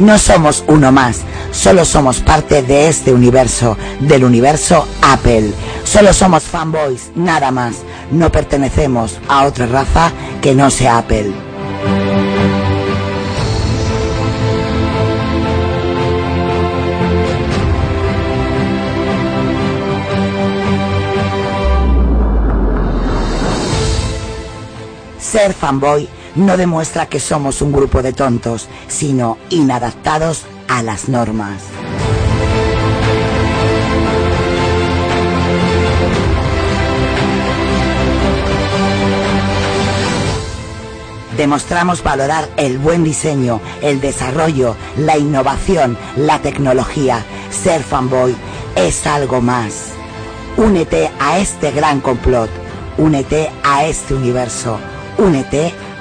No, somos uno más, solo somos parte de este universo, del universo Apple. Solo somos fanboys, nada más. No pertenecemos a otra raza que no sea Apple. Ser fanboy no demuestra que somos un grupo de tontos, sino inadaptados a las normas. Demostramos valorar el buen diseño, el desarrollo, la innovación, la tecnología. Ser fanboy es algo más. Únete a este gran complot. Únete a este universo. Únete a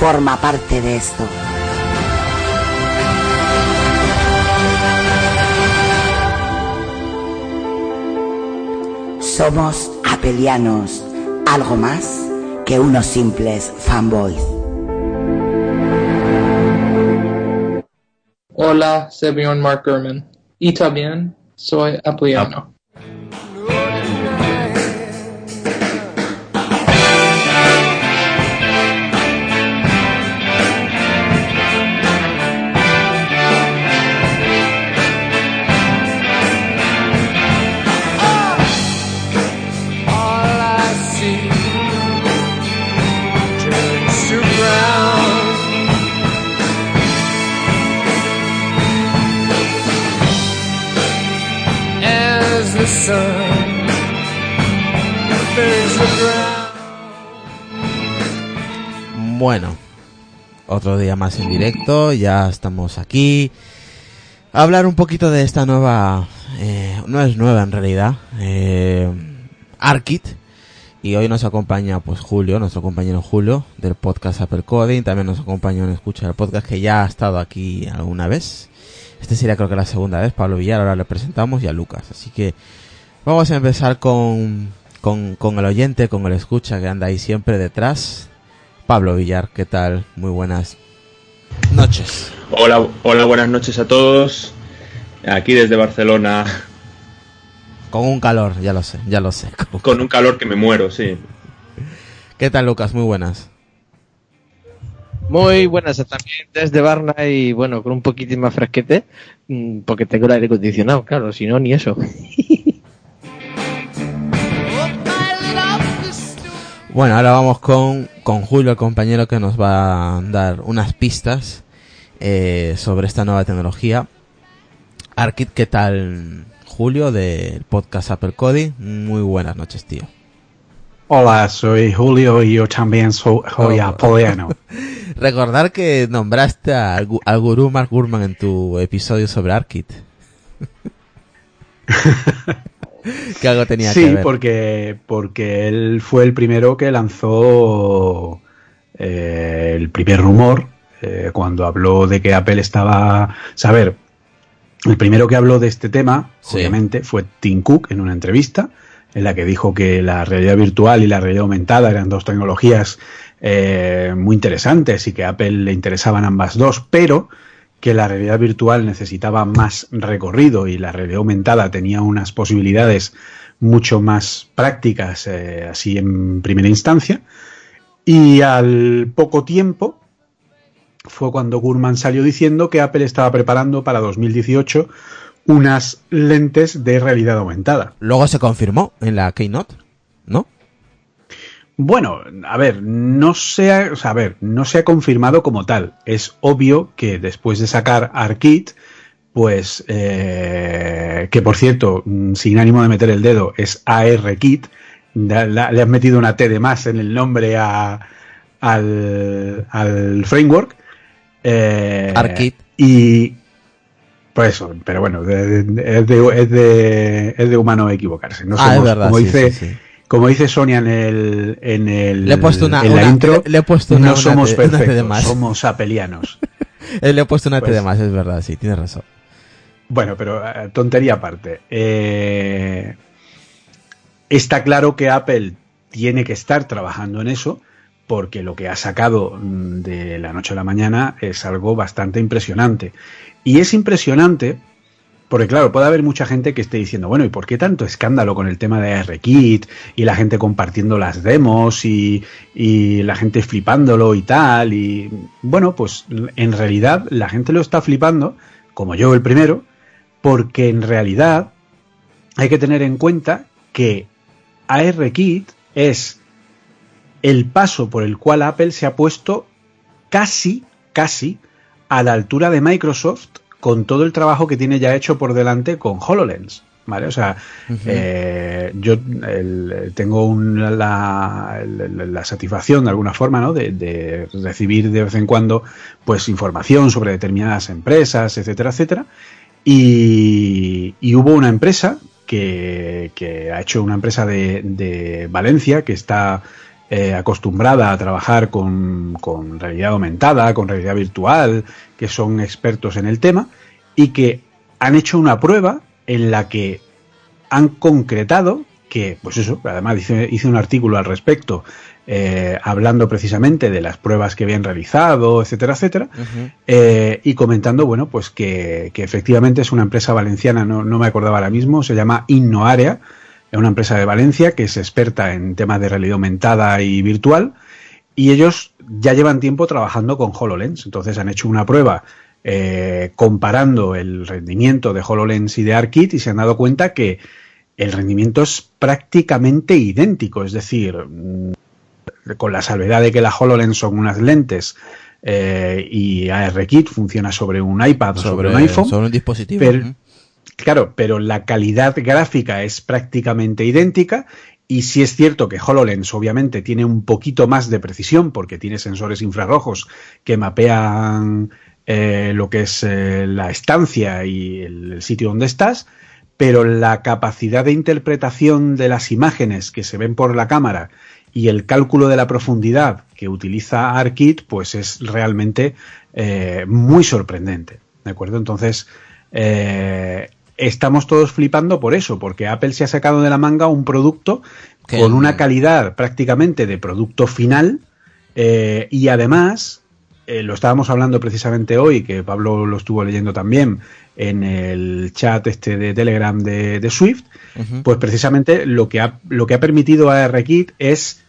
forma parte de esto. Somos apelianos, algo más que unos simples fanboys. Hola, soy Mark Gurman. Y también soy apeliano. Bueno, otro día más en directo, ya estamos aquí. A hablar un poquito de esta nueva, eh, no es nueva en realidad, eh, Arkit. Y hoy nos acompaña pues Julio, nuestro compañero Julio del podcast Apple Coding. También nos acompaña en escucha el podcast que ya ha estado aquí alguna vez. Este sería creo que la segunda vez, Pablo Villar, ahora le presentamos y a Lucas. Así que vamos a empezar con, con, con el oyente, con el escucha que anda ahí siempre detrás. Pablo Villar, ¿qué tal? Muy buenas noches. Hola, hola, buenas noches a todos. Aquí desde Barcelona, Con un calor, ya lo sé, ya lo sé. con un calor que me muero, sí. ¿Qué tal, Lucas? Muy buenas. Muy buenas también desde Varna y bueno, con un poquitín más fresquete, mm, porque tengo el aire acondicionado, claro, si no, ni eso. Bueno, ahora vamos con, con Julio, el compañero que nos va a dar unas pistas eh, sobre esta nueva tecnología. Arkit, ¿qué tal, Julio, del podcast Apple Coding? Muy buenas noches, tío. Hola, soy Julio y yo también soy, soy Oh. apoliano. Recordar que nombraste al, al gurú Mark Gurman en tu episodio sobre Arkit. que algo tenía que Sí, ver. porque, porque él fue el primero que lanzó eh, el primer rumor eh, cuando habló de que Apple estaba... Saber, el primero que habló de este tema, Sí. obviamente, fue Tim Cook en una entrevista en la que dijo que la realidad virtual y la realidad aumentada eran dos tecnologías eh, muy interesantes y que a Apple le interesaban ambas dos, pero que la realidad virtual necesitaba más recorrido y la realidad aumentada tenía unas posibilidades mucho más prácticas, eh, así en primera instancia. Y al poco tiempo fue cuando Gurman salió diciendo que Apple estaba preparando para 2018 unas lentes de realidad aumentada. Luego se confirmó en la Keynote, ¿no? Bueno, a ver, no se ha, o sea, a ver, no se ha confirmado como tal. Es obvio que después de sacar ARKit, pues, eh, que por cierto, mm, sin ánimo de meter el dedo, es ARKit, le han metido una T de más en el nombre a- al, al framework. Eh, ARKit. Y Pues eso, pero bueno, es, de, es, de, es de humano equivocarse. No Ah, es somos- verdad, como sí, dice, sí, sí. Como dice Sonia en el, en el Le he puesto una- en la una- intro, le- le he puesto una- no somos perfectos, somos apelianos. Eh, Le he puesto una T Pues- de más, es verdad, sí, tienes razón. Bueno, pero eh, tontería aparte. Eh, está claro que Apple tiene que estar trabajando en eso porque lo que ha sacado mm, de la noche a la mañana es algo bastante impresionante. Y es impresionante porque, claro, puede haber mucha gente que esté diciendo, bueno, ¿y por qué tanto escándalo con el tema de ARKit y la gente compartiendo las demos y, la gente flipándolo y tal? Y bueno, pues en realidad la gente lo está flipando, como yo el primero, porque en realidad hay que tener en cuenta que ARKit es el paso por el cual Apple se ha puesto casi, casi a la altura de Microsoft con todo el trabajo que tiene ya hecho por delante con HoloLens. ¿Vale? O sea, eh, yo el- tengo un- la, el- la satisfacción de alguna forma ¿no? de, de recibir de vez en cuando pues información sobre determinadas empresas, etcétera, etcétera. Y, y hubo una empresa que, que ha hecho una empresa de, de Valencia que está eh, acostumbrada a trabajar con, con realidad aumentada, con realidad virtual, que son expertos en el tema y que han hecho una prueba en la que han concretado que, pues eso, además hice, hice un artículo al respecto eh, hablando precisamente de las pruebas que habían realizado, etcétera, etcétera, eh, y comentando, bueno, pues que, que efectivamente es una empresa valenciana, no, no me acordaba ahora mismo, se llama InnoArea, es una empresa de Valencia que es experta en temas de realidad aumentada y virtual, y ellos ya llevan tiempo trabajando con HoloLens, entonces han hecho una prueba eh, comparando el rendimiento de HoloLens y de ARKit y se han dado cuenta que el rendimiento es prácticamente idéntico, es decir, mm, con la salvedad de que la HoloLens son unas lentes eh, y ARKit funciona sobre un iPad o sobre, un iPhone. sobre un dispositivo. pero-. Claro, pero la calidad gráfica es prácticamente idéntica y sí es cierto que HoloLens obviamente tiene un poquito más de precisión porque tiene sensores infrarrojos que mapean eh, lo que es eh, la estancia y el, sitio donde estás, pero la capacidad de interpretación de las imágenes que se ven por la cámara y el cálculo de la profundidad que utiliza ARKit, pues es realmente eh, muy sorprendente. ¿De acuerdo? Entonces, estamos todos flipando por eso, porque Apple se ha sacado de la manga un producto con una calidad prácticamente de producto final eh, y además, eh, lo estábamos hablando precisamente hoy, que Pablo lo estuvo leyendo también en el chat este de Telegram de, de Swift, pues precisamente lo que ha, lo que ha permitido a ARKit es,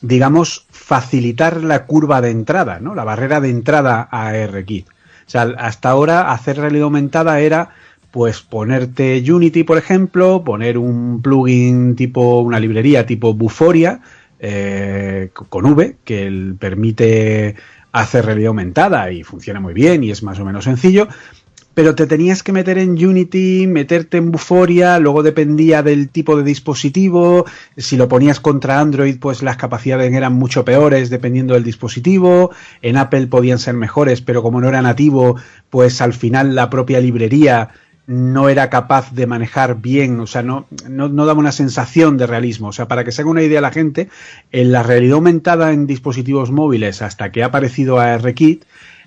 digamos, facilitar la curva de entrada, ¿no? La barrera de entrada a ARKit. O sea, hasta ahora hacer realidad aumentada era pues ponerte Unity, por ejemplo, poner un plugin tipo, una librería tipo Buforia, eh, con V, que permite hacer realidad aumentada y funciona muy bien y es más o menos sencillo, pero te tenías que meter en Unity, meterte en Buforia, luego dependía del tipo de dispositivo, si lo ponías contra Android, pues las capacidades eran mucho peores dependiendo del dispositivo, en Apple podían ser mejores, pero como no era nativo, pues al final la propia librería no era capaz de manejar bien, o sea, no, no, no daba una sensación de realismo. O sea, para que se haga una idea la gente, en la realidad aumentada en dispositivos móviles hasta que ha aparecido ARKit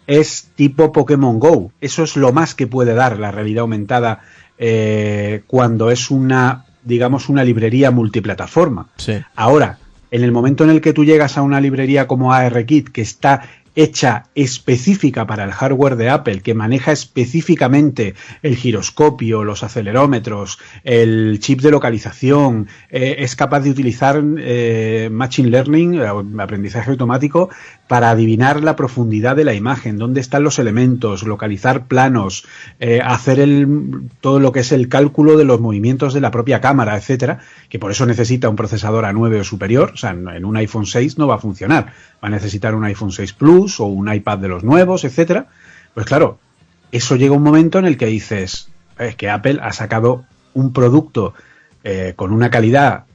es tipo Pokémon Go. Eso es lo más que puede dar la realidad aumentada eh, cuando es una, digamos, una librería multiplataforma. Sí. Ahora, en el momento en el que tú llegas a una librería como ARKit que está hecha específica para el hardware de Apple, que maneja específicamente el giroscopio, los acelerómetros, el chip de localización, eh, es capaz de utilizar eh, Machine Learning, eh, aprendizaje automático, para adivinar la profundidad de la imagen, dónde están los elementos, localizar planos, eh, hacer el, todo lo que es el cálculo de los movimientos de la propia cámara, etcétera, que por eso necesita un procesador A9 o superior, o sea, en en un iPhone 6 no va a funcionar, va a necesitar un iPhone 6 Plus o un iPad de los nuevos, etcétera. Pues claro, eso llega un momento en el que dices, es que Apple ha sacado un producto eh, con una calidad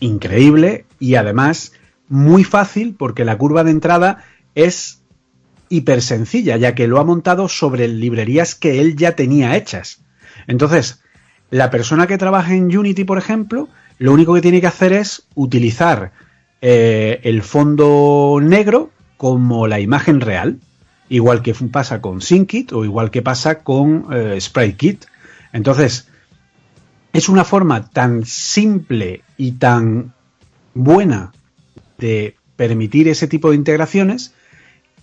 increíble y además muy fácil porque la curva de entrada es hiper sencilla, ya que lo ha montado sobre librerías que él ya tenía hechas. Entonces, la persona que trabaja en Unity, por ejemplo, lo único que tiene que hacer es utilizar eh, el fondo negro como la imagen real, igual que pasa con SyncKit o igual que pasa con eh, SpriteKit. Entonces, es una forma tan simple y tan buena de permitir ese tipo de integraciones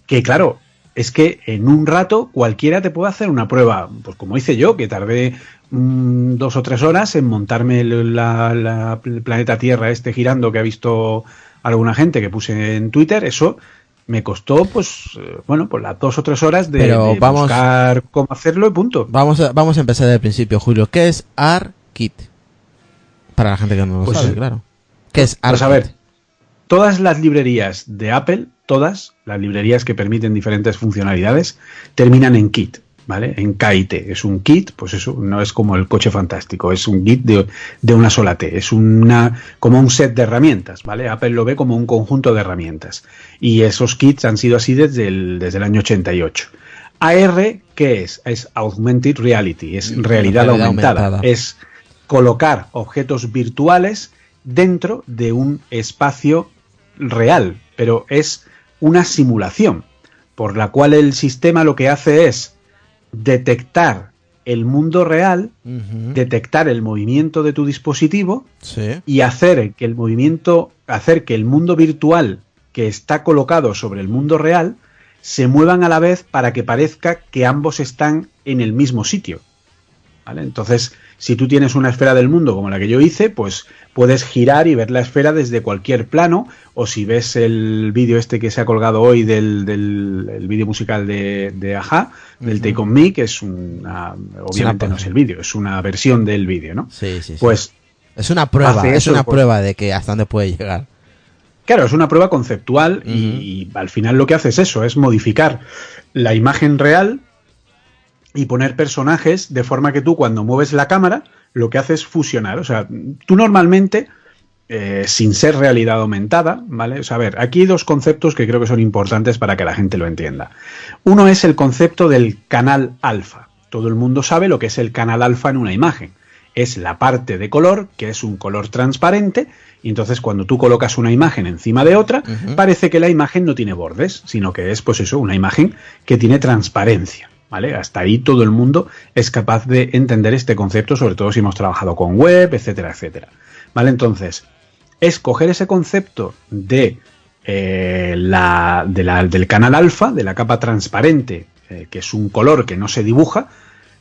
que, claro, es que en un rato cualquiera te puede hacer una prueba, pues como hice yo, que tardé mm, dos o tres horas en montarme la- el planeta Tierra este girando que ha visto alguna gente que puse en Twitter, eso me costó, pues, eh, bueno, pues las dos o tres horas de, Pero de vamos- buscar cómo hacerlo y punto. Vamos a, vamos a empezar del principio, Julio. ¿Qué es ARKit? Para la gente que no lo Pues, sabe, claro. ¿Qué es Pues ARKit? a ver, todas las librerías de Apple, todas las librerías que permiten diferentes funcionalidades, terminan en kit, ¿vale? En KIT. Es un kit, pues eso, no es como el coche fantástico, es un kit de, de una sola T, es una, como un set de herramientas, ¿vale? Apple lo ve como un conjunto de herramientas. Y esos kits han sido así desde el, desde el año 88. AR, ¿qué es? Es Augmented Reality, es realidad, Realidad aumentada. aumentada. Es colocar objetos virtuales dentro de un espacio real, pero es una simulación, por la cual el sistema lo que hace es detectar el mundo real, detectar el movimiento de tu dispositivo Sí. y hacer que el movimiento, hacer que el mundo virtual que está colocado sobre el mundo real se muevan a la vez para que parezca que ambos están en el mismo sitio. ¿Vale? Entonces, si tú tienes una esfera del mundo como la que yo hice, pues puedes girar y ver la esfera desde cualquier plano, o si ves el vídeo este que se ha colgado hoy del, del el vídeo musical de, de Aja, del Take On Me, que es una, obviamente no es el vídeo, es una versión del vídeo, ¿no? Sí, sí, sí. Pues es una prueba, es una pues- prueba de que hasta dónde puede llegar. Claro, es una prueba conceptual y, y al final lo que hace es eso, es modificar la imagen real y poner personajes de forma que tú cuando mueves la cámara lo que hace es fusionar. O sea, tú normalmente, eh, sin ser realidad aumentada, ¿vale? O sea, a ver, aquí hay dos conceptos que creo que son importantes para que la gente lo entienda. Uno es el concepto del canal alfa. Todo el mundo sabe lo que es el canal alfa en una imagen. Es la parte de color, que es un color transparente, y entonces cuando tú colocas una imagen encima de otra, parece que la imagen no tiene bordes, sino que es, pues eso, una imagen que tiene transparencia. ¿Vale? Hasta ahí todo el mundo es capaz de entender este concepto, sobre todo si hemos trabajado con web, etcétera, etcétera. ¿Vale? Entonces, es coger ese concepto de, eh, la, de la- del canal alfa, de la capa transparente, eh, que es un color que no se dibuja,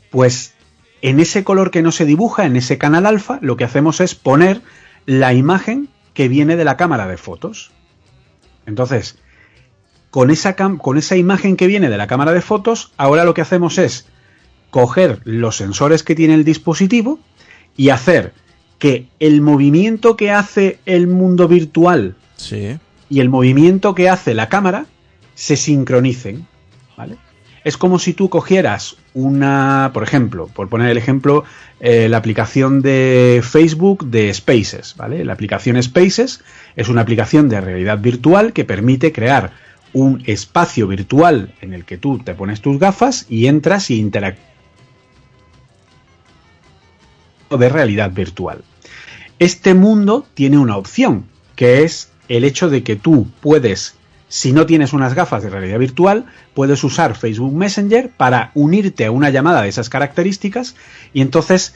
pues en ese color que no se dibuja, en ese canal alfa, lo que hacemos es poner la imagen que viene de la cámara de fotos. Entonces, con esa, cam- con esa imagen que viene de la cámara de fotos, ahora lo que hacemos es coger los sensores que tiene el dispositivo y hacer que el movimiento que hace el mundo virtual Sí. y el movimiento que hace la cámara se sincronicen. ¿vale? Es como si tú cogieras una, por ejemplo, por poner el ejemplo, eh, la aplicación de Facebook de Spaces. ¿vale? La aplicación Spaces es una aplicación de realidad virtual que permite crear un espacio virtual en el que tú te pones tus gafas y entras y interactúas de realidad virtual. Este mundo tiene una opción, que es el hecho de que tú puedes, si no tienes unas gafas de realidad virtual, puedes usar Facebook Messenger para unirte a una llamada de esas características y entonces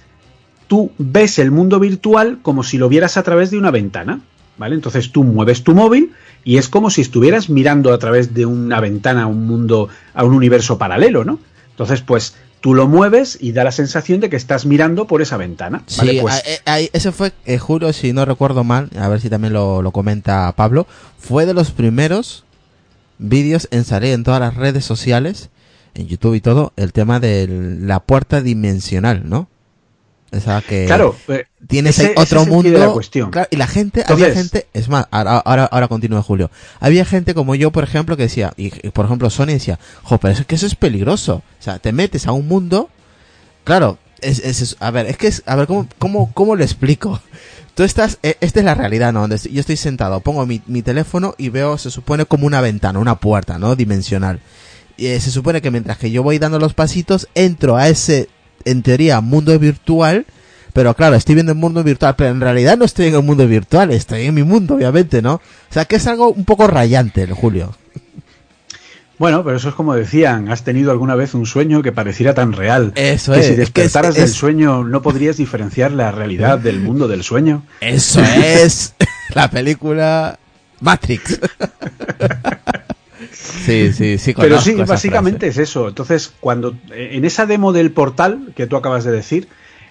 tú ves el mundo virtual como si lo vieras a través de una ventana. ¿Vale? Entonces tú mueves tu móvil y es como si estuvieras mirando a través de una ventana a un mundo, a un universo paralelo, ¿no? Entonces, pues tú lo mueves y da la sensación de que estás mirando por esa ventana. ¿vale? Sí, Pues- a- a- a- ese fue, eh, juro, si no recuerdo mal, a ver si también lo, lo comenta Pablo, fue de los primeros vídeos en salir en todas las redes sociales, en YouTube y todo, el tema de la puerta dimensional, ¿no? Esa que Claro, eh, tienes ese- ahí ese otro mundo. la cuestión. Claro, y la gente, había gente, es más, ahora, ahora, ahora continúa Julio. Había gente como yo, por ejemplo, que decía, y, y por ejemplo Sony decía, jo, pero eso, que eso es peligroso. O sea, te metes a un mundo, claro, es, es, es- a ver, es que es, a ver, ¿cómo, cómo, cómo lo explico? Tú estás, eh, esta es la realidad, ¿no? Donde yo estoy sentado, pongo mi, mi teléfono y veo, se supone como una ventana, una puerta, ¿no? Dimensional. eh, se supone que mientras que yo voy dando los pasitos, entro a ese, en teoría, mundo virtual, pero claro, estoy viendo el mundo virtual, pero en realidad no estoy en el mundo virtual, estoy en mi mundo, obviamente, ¿no? O sea, que es algo un poco rayante, el Julio. Bueno, pero eso es como decían, has tenido alguna vez un sueño que pareciera tan real. Eso que es, si es que es- despertaras del sueño no podrías diferenciar la realidad del mundo del sueño. Eso es la película Matrix. sí, sí, sí. Pero sí, básicamente frase. es eso. Entonces, cuando en esa demo del portal que tú acabas de decir,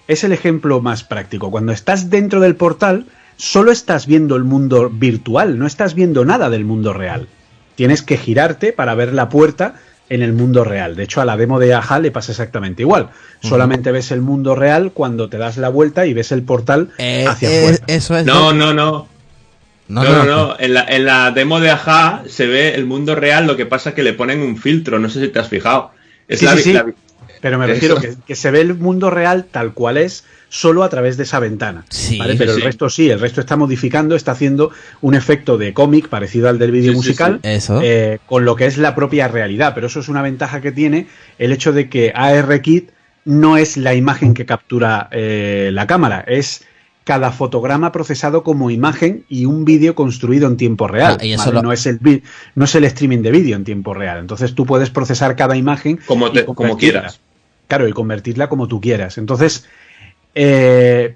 es el ejemplo más práctico. Cuando estás dentro del portal, solo estás viendo el mundo virtual, no estás viendo nada del mundo real. Tienes que girarte para ver la puerta en el mundo real. De hecho, a la demo de Aja le pasa exactamente igual. Solamente ves el mundo real cuando te das la vuelta y ves el portal Eh, hacia eh, afuera. eso es. No, no, no. No, No, no, no. En, la, en la demo de Aja se ve el mundo real, lo que pasa es que le ponen un filtro, no sé si te has fijado. Es Sí, la, sí, sí. la vi- Pero me refiero que, que se ve el mundo real tal cual es solo a través de esa ventana. Sí, ¿vale? sí, Pero sí. el resto sí, el resto está modificando, está haciendo un efecto de cómic parecido al del vídeo Sí, sí, musical, sí. Eso. eh, con lo que es la propia realidad. Pero eso es una ventaja que tiene el hecho de que ARKit no es la imagen que captura eh, la cámara, es cada fotograma procesado como imagen y un vídeo construido en tiempo real. Ah, y eso ¿vale? lo- no, es el no es el streaming de vídeo en tiempo real. Entonces tú puedes procesar cada imagen como, te- quieras. Claro, y convertirla como tú quieras. Entonces, eh,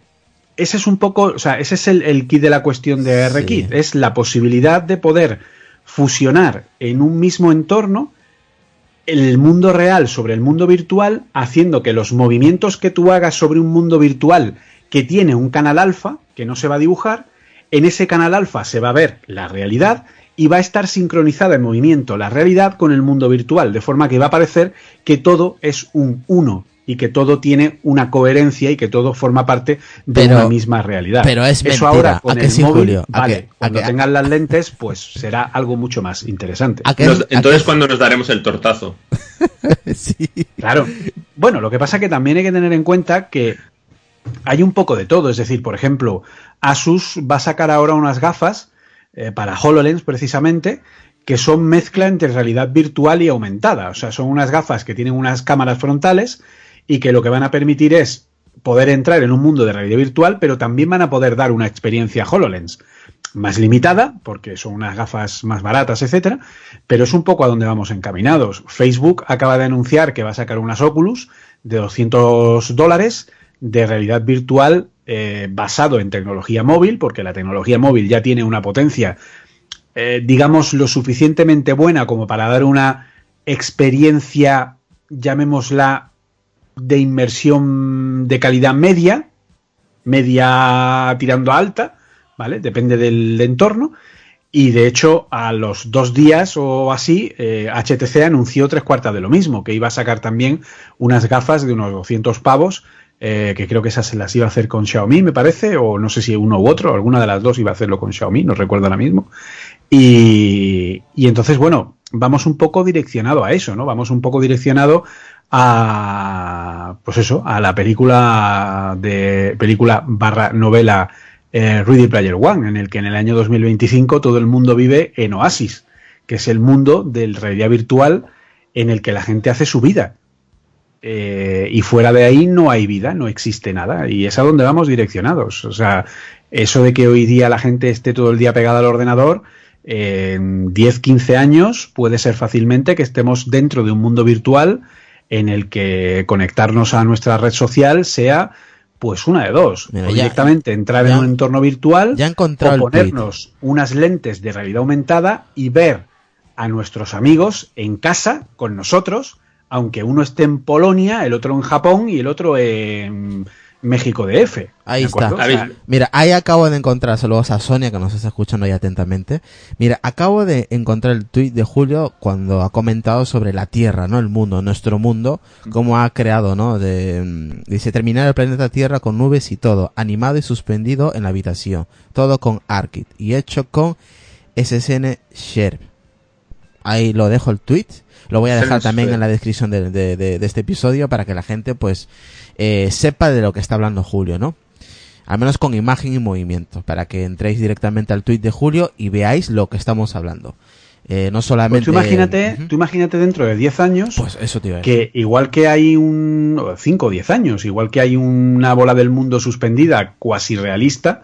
ese es un poco, o sea, ese es el, el kit de la cuestión de Sí. RKit. Es la posibilidad de poder fusionar en un mismo entorno el mundo real sobre el mundo virtual, haciendo que los movimientos que tú hagas sobre un mundo virtual que tiene un canal alfa, que no se va a dibujar, en ese canal alfa se va a ver la realidad y va a estar sincronizada en movimiento la realidad con el mundo virtual, de forma que va a parecer que todo es un uno y que todo tiene una coherencia y que todo forma parte de Pero- una misma realidad. pero es Eso mentira, ahora ¿a con que el sí, móvil, Julio? ¿A vale, a cuando tengan las lentes, pues será algo mucho más interesante. ¿A qué- Nos- a qué- entonces, cuando nos daremos el tortazo? sí. Claro. Bueno, lo que pasa que también hay que tener en cuenta que hay un poco de todo. Es decir, por ejemplo, Asus va a sacar ahora unas gafas eh, para HoloLens precisamente que son mezcla entre realidad virtual y aumentada. O sea, son unas gafas que tienen unas cámaras frontales y que lo que van a permitir es poder entrar en un mundo de realidad virtual, pero también van a poder dar una experiencia HoloLens más limitada, porque son unas gafas más baratas, etcétera, pero es un poco a donde vamos encaminados. Facebook acaba de anunciar que va a sacar unas Oculus de 200 dólares de realidad virtual eh, basado en tecnología móvil, porque la tecnología móvil ya tiene una potencia, eh, digamos, lo suficientemente buena como para dar una experiencia, llamémosla, de inmersión de calidad media, media tirando a alta, ¿vale? Depende del entorno. Y de hecho, a los dos días o así, eh, HTC anunció tres cuartas de lo mismo, que iba a sacar también unas gafas de unos 200 pavos, eh, que creo que esas se las iba a hacer con Xiaomi, me parece, o no sé si uno u otro, alguna de las dos iba a hacerlo con Xiaomi, no recuerdo ahora mismo. Y, y entonces, bueno, vamos un poco direccionado a eso, ¿no? Vamos un poco direccionado a, pues eso, a la película de película barra novela eh, Ready Player One, en el que en el año 2025 todo el mundo vive en Oasis, que es el mundo del realidad virtual en el que la gente hace su vida. Eh, y fuera de ahí no hay vida, no existe nada. Y es a donde vamos direccionados. O sea, eso de que hoy día la gente esté todo el día pegada al ordenador, en 10, 15 años puede ser fácilmente que estemos dentro de un mundo virtual en el que conectarnos a nuestra red social sea pues una de dos. Mira, o ya- directamente entrar ya- en un entorno virtual ya o ponernos unas lentes de realidad aumentada y ver a nuestros amigos en casa con nosotros, aunque uno esté en Polonia, el otro en Japón y el otro en México DF. Ahí está. O sea, Mira, ahí acabo de encontrar, saludos a Sonia que nos está escuchando ahí atentamente. Mira, acabo de encontrar el tuit de Julio cuando ha comentado sobre la Tierra, ¿no? El mundo, nuestro mundo, cómo ha creado, ¿no? De, mm, dice, terminar el planeta Tierra con nubes y todo, animado y suspendido en la habitación. Todo con ARKit y hecho con SSN Share. Ahí lo dejo el tweet. Lo voy a dejar también en la descripción de, de- de- de este episodio para que la gente, pues, eh, sepa de lo que está hablando Julio, ¿no? Al menos con imagen y movimiento, para que entréis directamente al tweet de Julio y veáis lo que estamos hablando. Eh, no Pues solamente... tú imagínate, tú imagínate dentro de 10 años Pues eso te que igual que hay un 5 o 10 años, igual que hay una bola del mundo suspendida cuasi realista,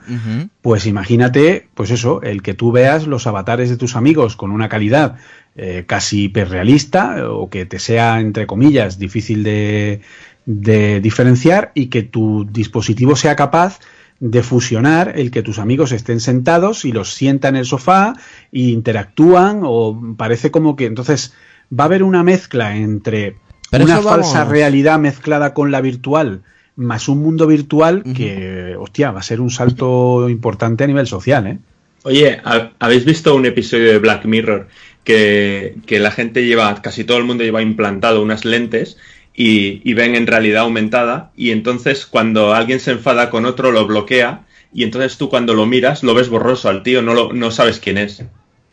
pues imagínate, pues eso, el que tú veas los avatares de tus amigos con una calidad eh, casi hiperrealista o que te sea, entre comillas, difícil de, de diferenciar y que tu dispositivo sea capaz de fusionar el que tus amigos estén sentados y los sienta en el sofá e interactúan o parece como que entonces va a haber una mezcla entre Pero una falsa vamos- realidad mezclada con la virtual más un mundo virtual que, hostia, va a ser un salto importante a nivel social, ¿eh? Oye, ¿ha- ¿habéis visto un episodio de Black Mirror que, que la gente lleva, casi todo el mundo lleva implantado unas lentes y, y ven en realidad aumentada y entonces cuando alguien se enfada con otro lo bloquea y entonces tú cuando lo miras lo ves borroso al tío, no, lo, no sabes quién es.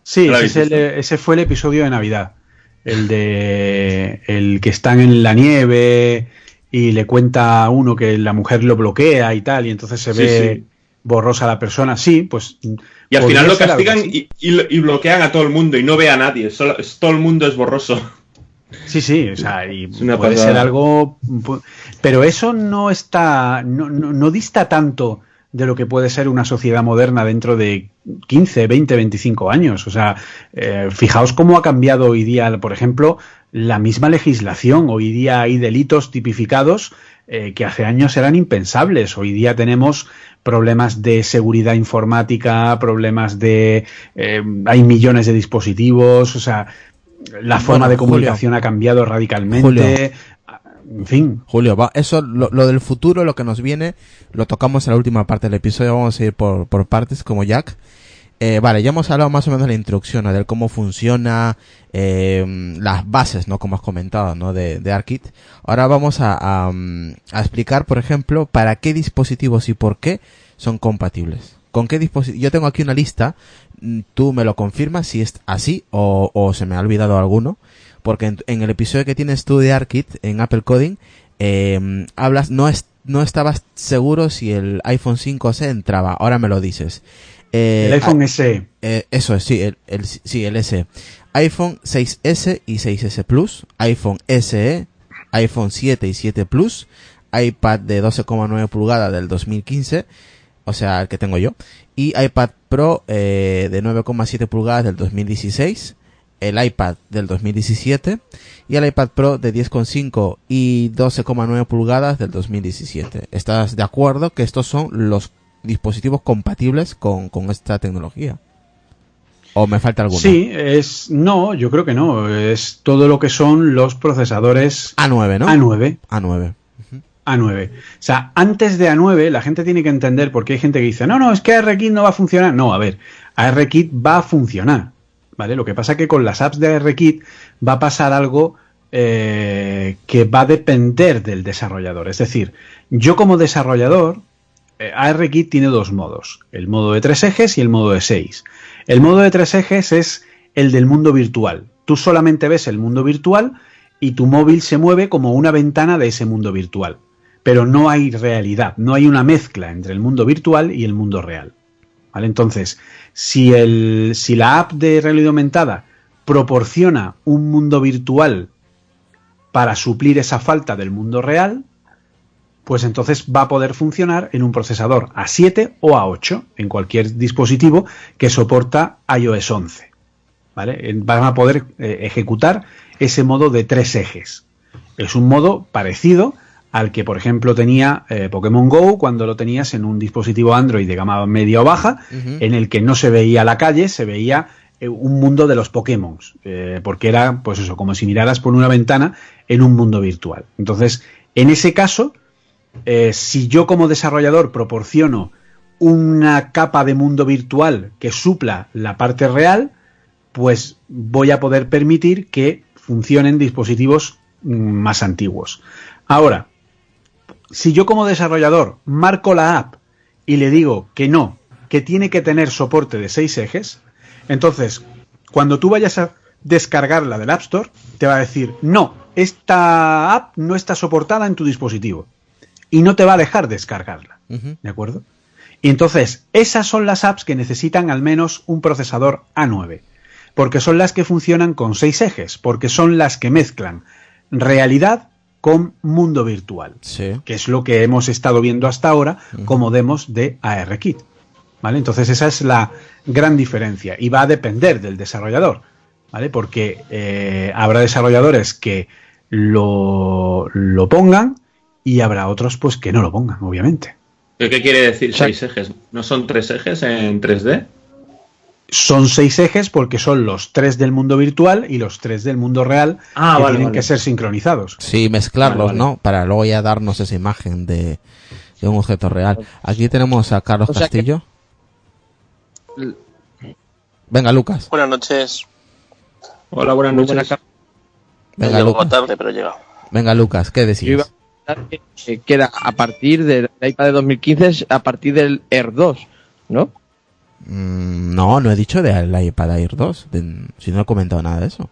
Sí, ¿Lo ese, es el- ese fue el episodio de Navidad. El de el que están en la nieve y le cuenta a uno que la mujer lo bloquea y tal, y entonces se ve sí. borrosa la persona. Sí, pues. Y al final lo castigan y, y y bloquean a todo el mundo y no ve a nadie, solo, es- todo el mundo es borroso. Sí, sí, o sea, y puede pasada. ser algo. Pero eso no está. No, no, no dista tanto de lo que puede ser una sociedad moderna dentro de 15, 20, 25 años. O sea, eh, fijaos cómo ha cambiado hoy día, por ejemplo, la misma legislación. Hoy día hay delitos tipificados eh, que hace años eran impensables. Hoy día tenemos problemas de seguridad informática, problemas de... eh, hay millones de dispositivos, o sea, la forma Bueno, de comunicación ha cambiado radicalmente. Julio. En fin, Julio, va, eso, lo, lo del futuro, lo que nos viene, lo tocamos en la última parte del episodio, vamos a ir por, por partes como Jack. Eh, vale, ya hemos hablado más o menos de la introducción, ¿no? de cómo funciona, eh, las bases, ¿no? Como has comentado, ¿no? De, de ARKit. Ahora vamos a, a, a explicar, por ejemplo, para qué dispositivos y por qué son compatibles. ¿Con qué dispositivos? Yo tengo aquí una lista, tú me lo confirmas si es así o, o se me ha olvidado alguno. Porque en, en el episodio que tienes tú de ARKit en Apple Coding, eh, hablas, no, es, no estabas seguro si el iPhone 5C entraba, ahora me lo dices. Eh, el iPhone SE. eh, eso es, sí, el, el, sí, el S. iPhone 6S y 6S Plus, iPhone SE, iPhone 7 y 7 Plus, iPad de 12,9 pulgadas del 2015, o sea, el que tengo yo, y iPad Pro eh, de 9,7 pulgadas del 2016, el iPad del 2017 y el iPad Pro de 10,5 y 12,9 pulgadas del 2017. ¿Estás de acuerdo que estos son los dispositivos compatibles con, con esta tecnología? ¿O me falta alguno? Sí, es. No, yo creo que no. Es todo lo que son los procesadores A9, ¿no? A9. A9. A9. O sea, antes de A9, la gente tiene que entender porque hay gente que dice, no, no, es que ARKit no va a funcionar. No, a ver, ARKit va a funcionar. ¿Vale? Lo que pasa es que con las apps de ARKit va a pasar algo eh, que va a depender del desarrollador. Es decir, yo como desarrollador, eh, ARKit tiene dos modos: el modo de tres ejes y el modo de seis. El modo de tres ejes es el del mundo virtual. Tú solamente ves el mundo virtual y tu móvil se mueve como una ventana de ese mundo virtual. Pero no hay realidad, no hay una mezcla entre el mundo virtual y el mundo real. ¿Vale? Entonces, si, el, si la app de realidad aumentada proporciona un mundo virtual para suplir esa falta del mundo real, pues entonces va a poder funcionar en un procesador A7 o A8, en cualquier dispositivo que soporta iOS 11. ¿Vale? Van a poder eh, ejecutar ese modo de tres ejes. Es un modo parecido al que, por ejemplo, tenía eh, Pokémon Go cuando lo tenías en un dispositivo Android de gama media o baja, en el que no se veía la calle, se veía eh, un mundo de los Pokémon, eh, porque era, pues eso, como si miraras por una ventana en un mundo virtual. Entonces, en ese caso, si yo como desarrollador proporciono una capa de mundo virtual que supla la parte real, pues voy a poder permitir que funcionen dispositivos mm, más antiguos. Ahora, si yo como desarrollador marco la app y le digo que no, que tiene que tener soporte de seis ejes, entonces cuando tú vayas a descargarla del App Store, te va a decir, no, esta app no está soportada en tu dispositivo. Y no te va a dejar descargarla. ¿De acuerdo? Y entonces, esas son las apps que necesitan al menos un procesador A9. porque son las que funcionan con seis ejes, porque son las que mezclan realidad con mundo virtual, Sí. que es lo que hemos estado viendo hasta ahora como demos de ARKit. ¿Vale? Entonces esa es la gran diferencia y va a depender del desarrollador, ¿vale? Porque eh, habrá desarrolladores que lo, lo pongan y habrá otros pues que no lo pongan, obviamente. ¿Pero qué quiere decir seis ejes? ¿No son tres ejes en 3D? Son seis ejes porque son los tres del mundo virtual y los tres del mundo real Ah, que vale, tienen vale. que ser sincronizados. Sí, mezclarlos, Vale, vale. ¿no? Para luego ya darnos esa imagen de, de un objeto real. Aquí tenemos a Carlos O sea que- Castillo. Venga, Lucas. Buenas noches. Hola, buenas noches. Venga, Llego Lucas. tarde, pero. Venga, Lucas, ¿qué Yo iba decías? a comentar que, que era a partir del iPad de 2015, es a partir del Air 2, ¿no? Mm, no, no he dicho del iPad Air 2. de- si no he comentado nada de eso.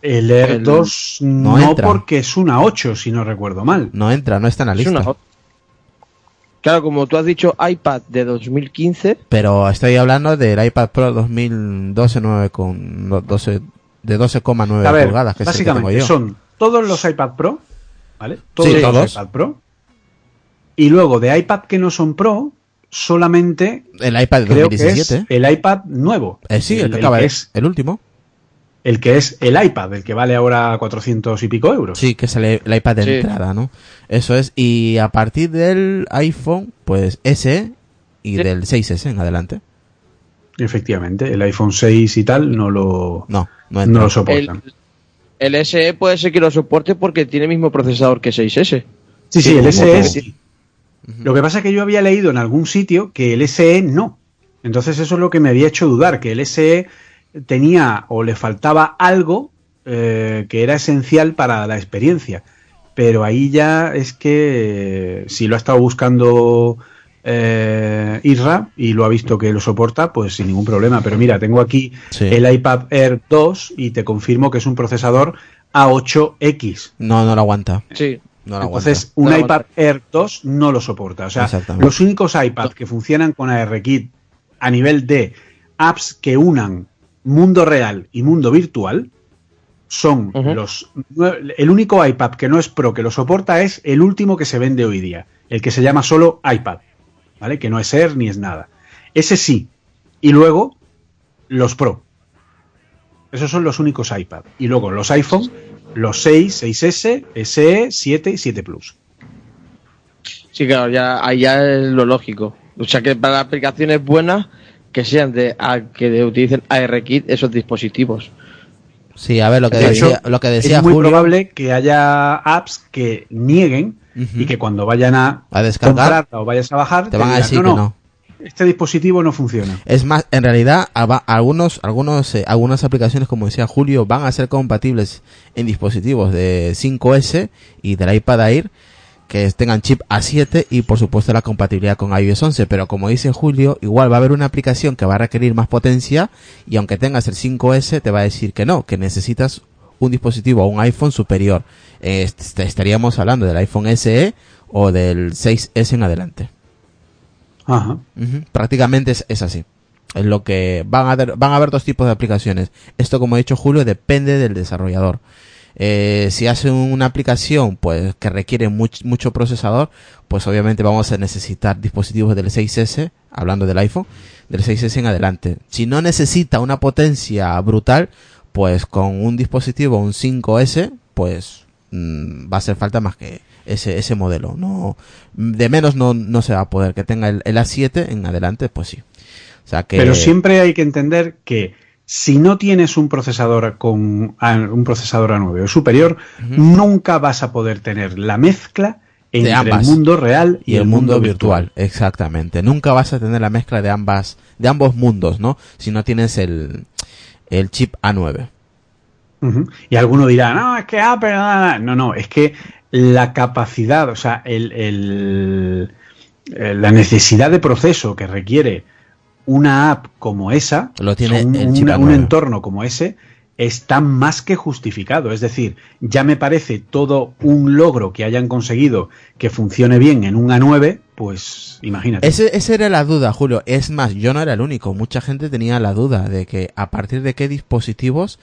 El Air El- 2 no no, entra. porque es una 8, si no recuerdo mal. No entra, no está en la Es lista. una- Claro, como tú has dicho iPad de 2015, Pero estoy hablando del iPad Pro 2012 9 con no, 12 de 12,9 A ver, pulgadas, que es el que tengo básicamente yo. son todos los iPad Pro, ¿vale? Todos Sí, los todos. iPad Pro. Y luego de iPad que no son Pro, solamente El iPad de creo que es 2017. el iPad nuevo. Eh, sí, el, que acaba es el último. el que es el iPad, el que vale ahora 400 y pico euros. Sí, que es el, el iPad de Sí. entrada, ¿no? Eso es. Y a partir del iPhone, pues S y Sí. del 6S en adelante. Efectivamente, el iPhone 6 y tal no lo, No, no lo soportan. el SE puede ser que lo soporte porque tiene el mismo procesador que 6S. Sí, sí, Sí, el SE Lo que pasa es que yo había leído en algún sitio que el SE no. Entonces eso es lo que me había hecho dudar, que el SE tenía o le faltaba algo eh, que era esencial para la experiencia. Pero ahí ya es que eh, si lo ha estado buscando eh, Isra y lo ha visto que lo soporta, pues sin ningún problema. Pero mira, tengo aquí Sí. el iPad Air 2 y te confirmo que es un procesador A8X. No, no lo aguanta. Sí. No lo Entonces, un No iPad. Air 2 no lo soporta. O sea, los únicos iPad que funcionan con ARKit a nivel de apps que unan mundo real y mundo virtual son los. El único iPad que no es Pro que lo soporta es el último que se vende hoy día, el que se llama solo iPad, ¿vale? Que no es Air ni es nada. Ese sí. Y luego, los Pro. Esos son los únicos iPad. Y luego los iPhone, los 6, 6S, SE, 7 y 7 Plus. Sí, claro, ya, ahí ya es lo lógico. O sea que para aplicaciones buenas que sean de a- que utilicen ARKit esos dispositivos. Sí, a ver, lo que De hecho, decía, lo que decía es muy Julio. probable que haya apps que nieguen y que cuando vayan a, A descargar, comprarla o vayas a bajar, te van a decir que no. Este dispositivo no funciona. Es más, en realidad, algunos, algunos, eh, algunas aplicaciones, como decía Julio, van a ser compatibles en dispositivos de 5S y del iPad Air que tengan chip A7 y por supuesto la compatibilidad con iOS 11. Pero como dice Julio, igual va a haber una aplicación que va a requerir más potencia y aunque tengas el 5S te va a decir que no, que necesitas un dispositivo o un iPhone superior. Eh, est- estaríamos hablando del iPhone SE o del 6S en adelante. Ajá. Prácticamente es, así. Es lo que van a haber, van a haber dos tipos de aplicaciones. Esto, como ha dicho Julio, depende del desarrollador. Eh, si hace una aplicación pues que requiere much- mucho procesador, pues obviamente vamos a necesitar dispositivos del 6S, hablando del iPhone, del 6S en adelante. Si no necesita una potencia brutal, pues con un dispositivo, un 5S, pues mm, va a hacer falta más que ese, ese modelo. No, de menos no, no se va a poder. Que tenga el, el A7 en adelante, pues sí. O sea que. Pero siempre hay que entender que si no tienes un procesador con un procesador A9 o superior, nunca vas a poder tener la mezcla entre el mundo real y el mundo virtual. exactamente. Nunca vas a tener la mezcla de ambas, de ambos mundos, ¿no? Si no tienes el, el chip A9. Ujú. Y alguno dirá, no, es que Apple, nada, nada". no, no, es que la capacidad, o sea, el, el- eh, la necesidad de proceso que requiere una app como esa, Lo tiene un, el chip una- un A9. entorno como ese, está más que justificado. Es decir, ya me parece todo un logro que hayan conseguido que funcione bien en un A9, pues imagínate. Ese, esa era la duda, Julio. Es más, yo no era el único. Mucha gente tenía la duda de que a partir de qué dispositivos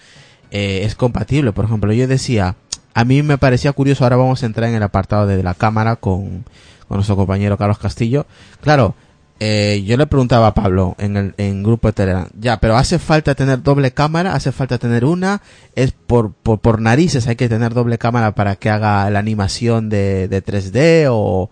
eh, es compatible. Por ejemplo, yo decía, a mí me parecía curioso, ahora vamos a entrar en el apartado de la cámara con, con nuestro compañero Carlos Castillo. Claro, eh, yo le preguntaba a Pablo en el en grupo de Telegram, ya, pero hace falta tener doble cámara, hace falta tener una, es por, por, por narices hay que tener doble cámara para que haga la animación de, de 3D o,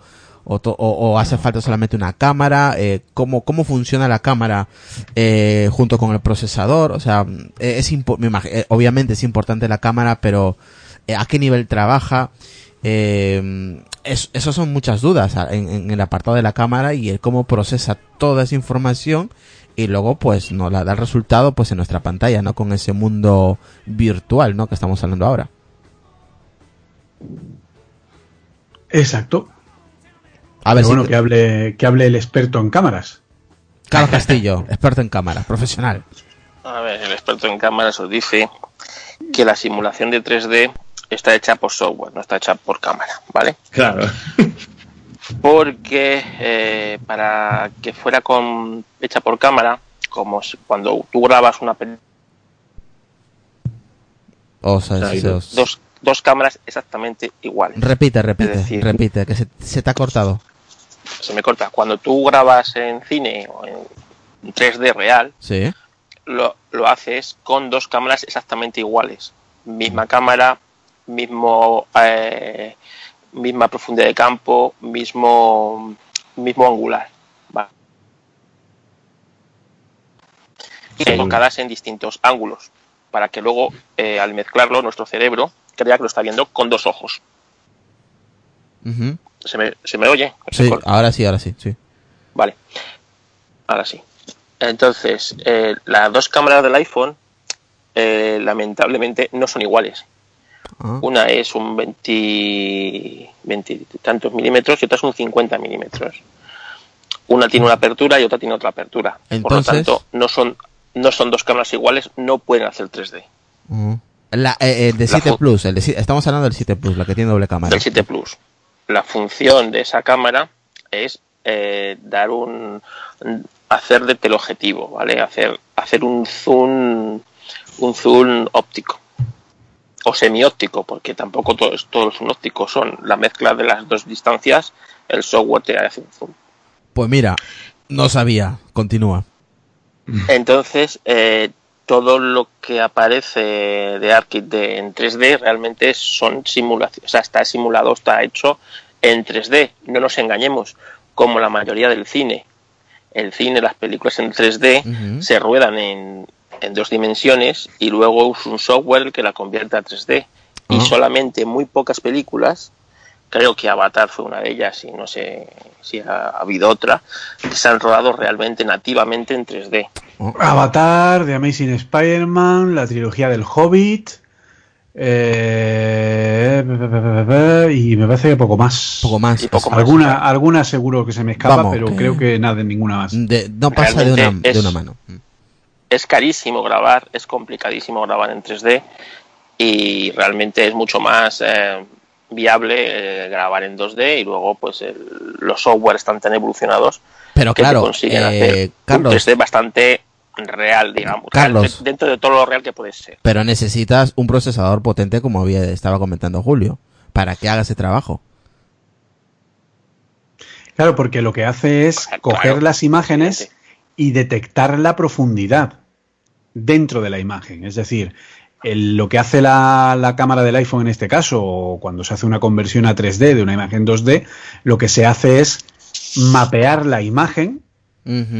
o, hace falta solamente una cámara, eh, cómo, cómo funciona la cámara eh, junto con el procesador, o sea, es eh, obviamente es importante la cámara, pero a qué nivel trabaja, eh, es- esas son muchas dudas a- en, en el apartado de la cámara y el cómo procesa toda esa información y luego pues nos la da el resultado pues en nuestra pantalla, ¿no? Con ese mundo virtual, ¿no? Que estamos hablando ahora. Exacto. A ver si bueno, que hable, que hable el experto en cámaras. Carlos Castillo, experto en cámara, profesional. A ver, el experto en cámaras os dice que la simulación de 3D está hecha por software, no está hecha por cámara, ¿vale? Claro. Porque eh, para que fuera con, hecha por cámara, como si- cuando tú grabas una película, O sea, Ahí se lo- os- dos, dos cámaras exactamente iguales. Repite, repite, decir- repite, que se, se te ha cortado. Se me corta. Cuando tú grabas en cine o en 3D real, Sí. lo, lo haces con dos cámaras exactamente iguales. Misma cámara, mismo eh, misma profundidad de campo, mismo mismo angular. ¿vale? Y enfocadas en distintos ángulos, para que luego eh, al mezclarlo nuestro cerebro crea que lo está viendo con dos ojos. ¿Se me, se me oye? ¿Se Sí, ahora sí, ahora sí, sí. Vale, ahora sí. Entonces, eh, las dos cámaras del iPhone, eh, lamentablemente, no son iguales. Ah. Una es un 20, 20 y tantos milímetros y otra es un 50 milímetros. Una tiene una apertura y otra tiene otra apertura. Por lo Entonces- tanto, no son, no son dos cámaras iguales, no pueden hacer 3D. Ujú. La, eh, el de La 7 fu- Plus, el de, si- estamos hablando del 7 Plus, la que tiene doble cámara. del 7 Plus. La función de esa cámara es eh, dar un hacer de teleobjetivo, ¿vale? Hacer hacer un zoom un zoom óptico o semióptico, porque tampoco todos todos son ópticos, son la mezcla de las dos distancias, el software te hace un zoom. Pues mira, no sabía. Continúa. Entonces, eh, todo lo que aparece de ARKit de, en 3D realmente son simulaciones, o sea, está simulado, está hecho en 3D, no nos engañemos, como la mayoría del cine. El cine, las películas en 3D Ujú. se ruedan en, en dos dimensiones y luego es un software que la convierte a 3D. Y solamente muy pocas películas, creo que Avatar fue una de ellas y no sé si ha habido otra, que se han rodado realmente nativamente en 3D. Avatar, The Amazing Spider-Man, la trilogía del Hobbit. eh, y me parece que poco más. Poco más. Y poco más. Alguna, alguna seguro que se me escapa, Vamos, pero que- creo que nada, ninguna más. De- no pasa de una, de una mano. Es carísimo grabar, es complicadísimo grabar en 3D y realmente es mucho más eh, viable eh, grabar en 2D y luego pues el- los software están tan evolucionados Pero que te claro, consiguen eh, hacer Carlos, un 3D bastante real, digamos, Carlos. real, dentro de todo lo real que puede ser. pero necesitas un procesador potente como había, estaba comentando Julio, para que haga ese trabajo. Claro, porque lo que hace es Claro, coger las imágenes evidente. Y detectar la profundidad dentro de la imagen. Es decir, el- lo que hace la, la cámara del iPhone en este caso, o cuando se hace una conversión a 3D de una imagen 2D, lo que se hace es mapear la imagen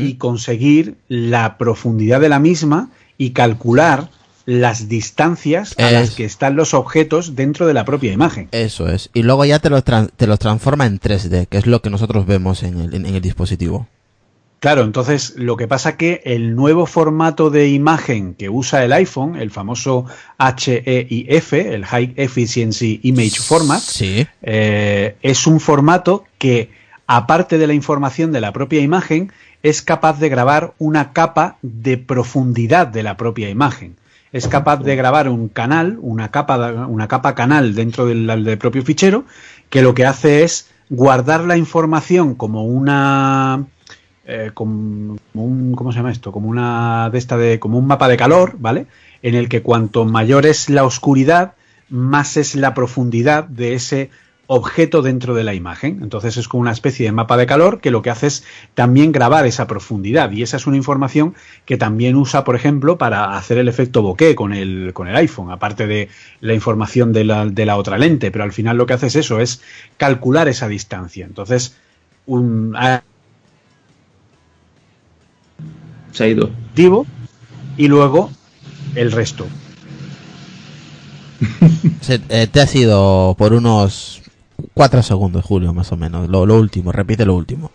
y conseguir la profundidad de la misma y calcular las distancias a las que están los objetos dentro de la propia imagen. Eso es. Y luego ya te los, te los transforma en 3D, que es lo que nosotros vemos en el, en el dispositivo. Claro, entonces lo que pasa que el nuevo formato de imagen que usa el iPhone, el famoso HEIF, el High Efficiency Image Format, Sí. eh, es un formato que, aparte de la información de la propia imagen, es capaz de grabar una capa de profundidad de la propia imagen. es capaz de grabar un canal, una capa, una capa canal dentro del, del propio fichero, que lo que hace es guardar la información como una eh, como un ¿cómo se llama esto? como una de esta de como un mapa de calor, ¿vale? En el que cuanto mayor es la oscuridad, más es la profundidad de ese objeto dentro de la imagen. Entonces es como una especie de mapa de calor que lo que hace es también grabar esa profundidad y esa es una información que también usa, por ejemplo, para hacer el efecto bokeh con el, con el iPhone, aparte de la información de la, de la otra lente, pero al final lo que hace es eso, es calcular esa distancia. Entonces, un Se ha ido. activo y luego el resto. Se- eh, te ha sido por unos 4 segundos, Julio, más o menos. Lo, lo último, repite lo último.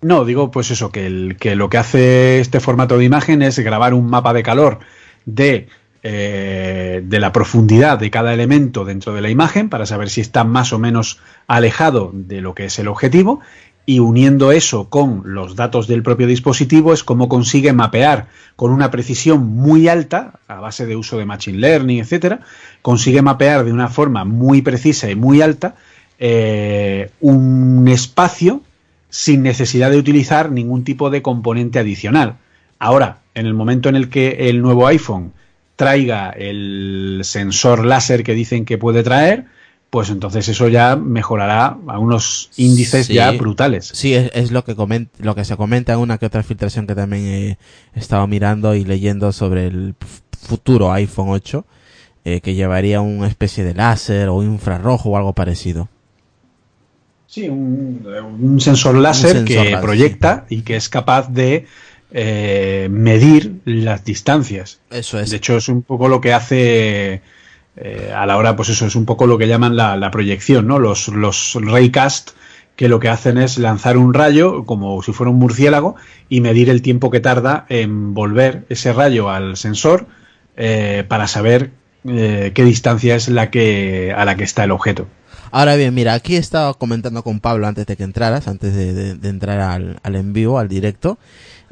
No, digo pues eso, que, el, que lo que hace este formato de imagen es grabar un mapa de calor de, eh, de la profundidad de cada elemento dentro de la imagen para saber si está más o menos alejado de lo que es el objetivo y uniendo eso con los datos del propio dispositivo es como consigue mapear con una precisión muy alta, a base de uso de Machine Learning, etcétera, consigue mapear de una forma muy precisa y muy alta eh, un espacio sin necesidad de utilizar ningún tipo de componente adicional. Ahora, en el momento en el que el nuevo iPhone traiga el sensor láser que dicen que puede traer, pues entonces eso ya mejorará a unos índices Sí. ya brutales. Sí, es, es lo que comen- lo que se comenta en una que otra filtración que también he estado mirando y leyendo sobre el futuro iPhone 8, eh, que llevaría una especie de láser o infrarrojo o algo parecido. Sí, un, un sensor láser sensor que láser, proyecta y que es capaz de eh, medir las distancias. Eso es. De hecho, es un poco lo que hace eh, a la hora, pues eso, es un poco lo que llaman la, proyección, ¿no? Los, los raycast que lo que hacen es lanzar un rayo como si fuera un murciélago y medir el tiempo que tarda en volver ese rayo al sensor eh, para saber eh, qué distancia es la que a la que está el objeto. Ahora bien, mira, aquí he estado comentando con Pablo antes de que entraras, antes de, entrar al, al en vivo, al directo,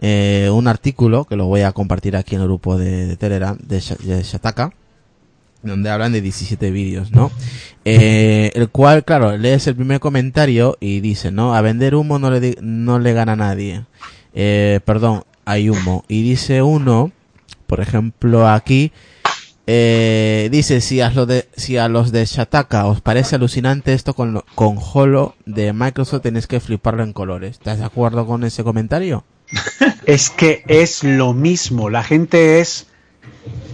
un artículo que lo voy a compartir aquí en el grupo de, de Telegram de, Sh- de Shataka, donde hablan de 17 vídeos, ¿no? Eh, el cual, claro, lees el primer comentario y dice, ¿no? A vender humo no le, no le gana a nadie. Eh, perdón, hay humo. Y dice uno, por ejemplo, aquí, eh, dice, si a, los de, si a los de Shataka os parece alucinante esto con, lo- con Holo de Microsoft, tenéis que fliparlo en colores. ¿Estás de acuerdo con ese comentario? Es que es lo mismo, la gente es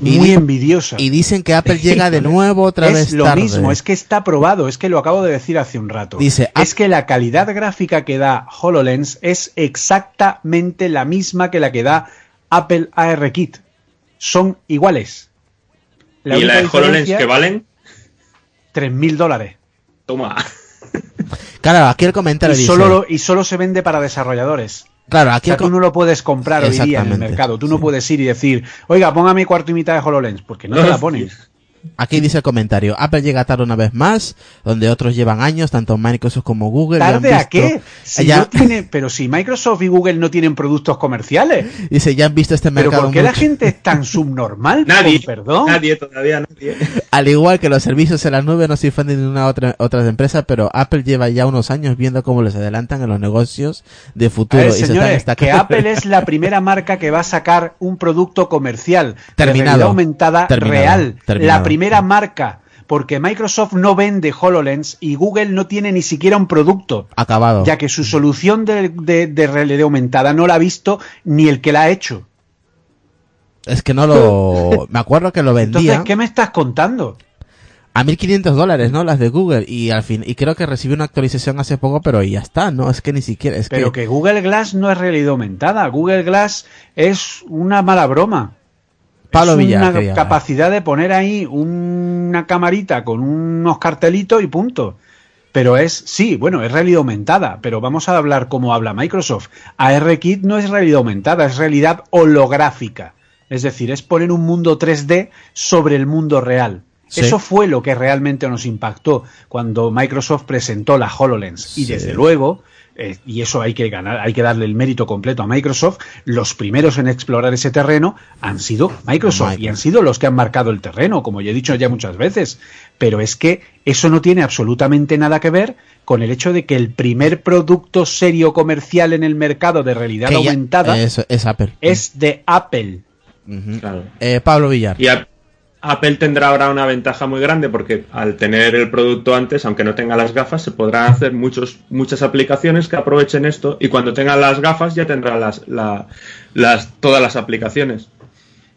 Y muy di- envidiosa. Y dicen que Apple llega de nuevo otra es vez lo tarde. mismo, es que está probado, es que lo acabo de decir hace un rato. Dice, es que la calidad gráfica que da HoloLens es exactamente la misma que la que da Apple ARKit. Son iguales. y la de HoloLens que valen, 3.000 dólares. toma. Claro, aquí el comentario Y dice... solo, lo- y solo se vende para desarrolladores. Claro, O aquí sea, el tú co- no lo puedes comprar hoy día en el mercado. Tú no sí. puedes ir y decir, oiga, póngame cuarto y mitad de HoloLens, porque no te la ponen. Aquí dice el comentario, Apple llega tarde una vez más, donde otros llevan años, tanto Microsoft como Google. ya han ¿Tarde a visto- qué? Si ya- no tiene, pero si Microsoft y Google no tienen productos comerciales. Dice, ya han visto este ¿Pero mercado por qué la mucho. gente es tan subnormal? Nadie, Con perdón. nadie todavía, nadie. Al igual que los servicios en la nube no se difunden de una otra otras empresas, pero Apple lleva ya unos años viendo cómo les adelantan en los negocios de A futuro. ver, y se están señores, que Apple es la primera marca que va a sacar un producto comercial de Terminado. realidad aumentada Terminado. real. Terminado. La primera marca. Porque Microsoft no vende HoloLens y Google no tiene ni siquiera un producto. Acabado. Ya que su solución de, de- de realidad aumentada no la ha visto ni el que la ha hecho. Es que no lo... Me acuerdo que lo Entonces, vendían ¿qué me estás contando? a 1500 dólares, ¿no? Las de Google. Y al fin, y creo que recibió una actualización hace poco, pero ya está, ¿no? Es que ni siquiera, es Pero que... que Google Glass no es realidad aumentada. Google Glass es una mala broma. Pablo es Villar, una capacidad de poner ahí una camarita con unos cartelitos y punto. Pero es, sí, bueno, es realidad aumentada, pero vamos a hablar como habla Microsoft. ARKit no es realidad aumentada, es realidad holográfica. Es decir, es poner un mundo 3D sobre el mundo real. Sí. Eso fue lo que realmente nos impactó cuando Microsoft presentó la HoloLens. Y desde luego, eh, y eso hay que ganar, hay que darle el mérito completo a Microsoft, los primeros en explorar ese terreno han sido Microsoft y han sido los que han marcado el terreno, como ya he dicho ya muchas veces. Pero es que eso no tiene absolutamente nada que ver con el hecho de que el primer producto serio comercial en el mercado de realidad Que ya- aumentada eso, es Apple. es de Apple. Claro. Eh, Pablo Villar. Y a- Apple tendrá ahora una ventaja muy grande porque al tener el producto antes, aunque no tenga las gafas, se podrán hacer muchos, muchas aplicaciones que aprovechen esto y cuando tengan las gafas ya tendrá las, la- las, todas las aplicaciones.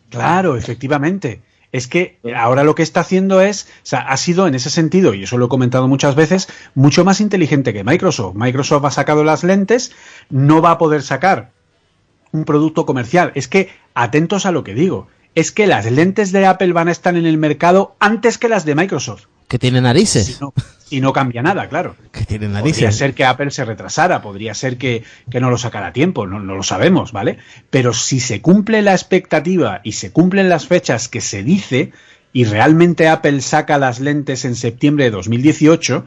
Claro, efectivamente. Es que ahora lo que está haciendo es, o sea, ha sido en ese sentido, y eso lo he comentado muchas veces, mucho más inteligente que Microsoft. Microsoft ha sacado las lentes, no va a poder sacar un producto comercial. Es que, atentos a lo que digo, es que las lentes de Apple van a estar en el mercado antes que las de Microsoft. Que tiene narices. Si no, cambia nada, claro. Que tiene Podría narices. ser que Apple se retrasara, podría ser que, que no lo sacara a tiempo, no, no lo sabemos, ¿vale? Pero si se cumple la expectativa y se cumplen las fechas que se dice, y realmente Apple saca las lentes en septiembre de 2018,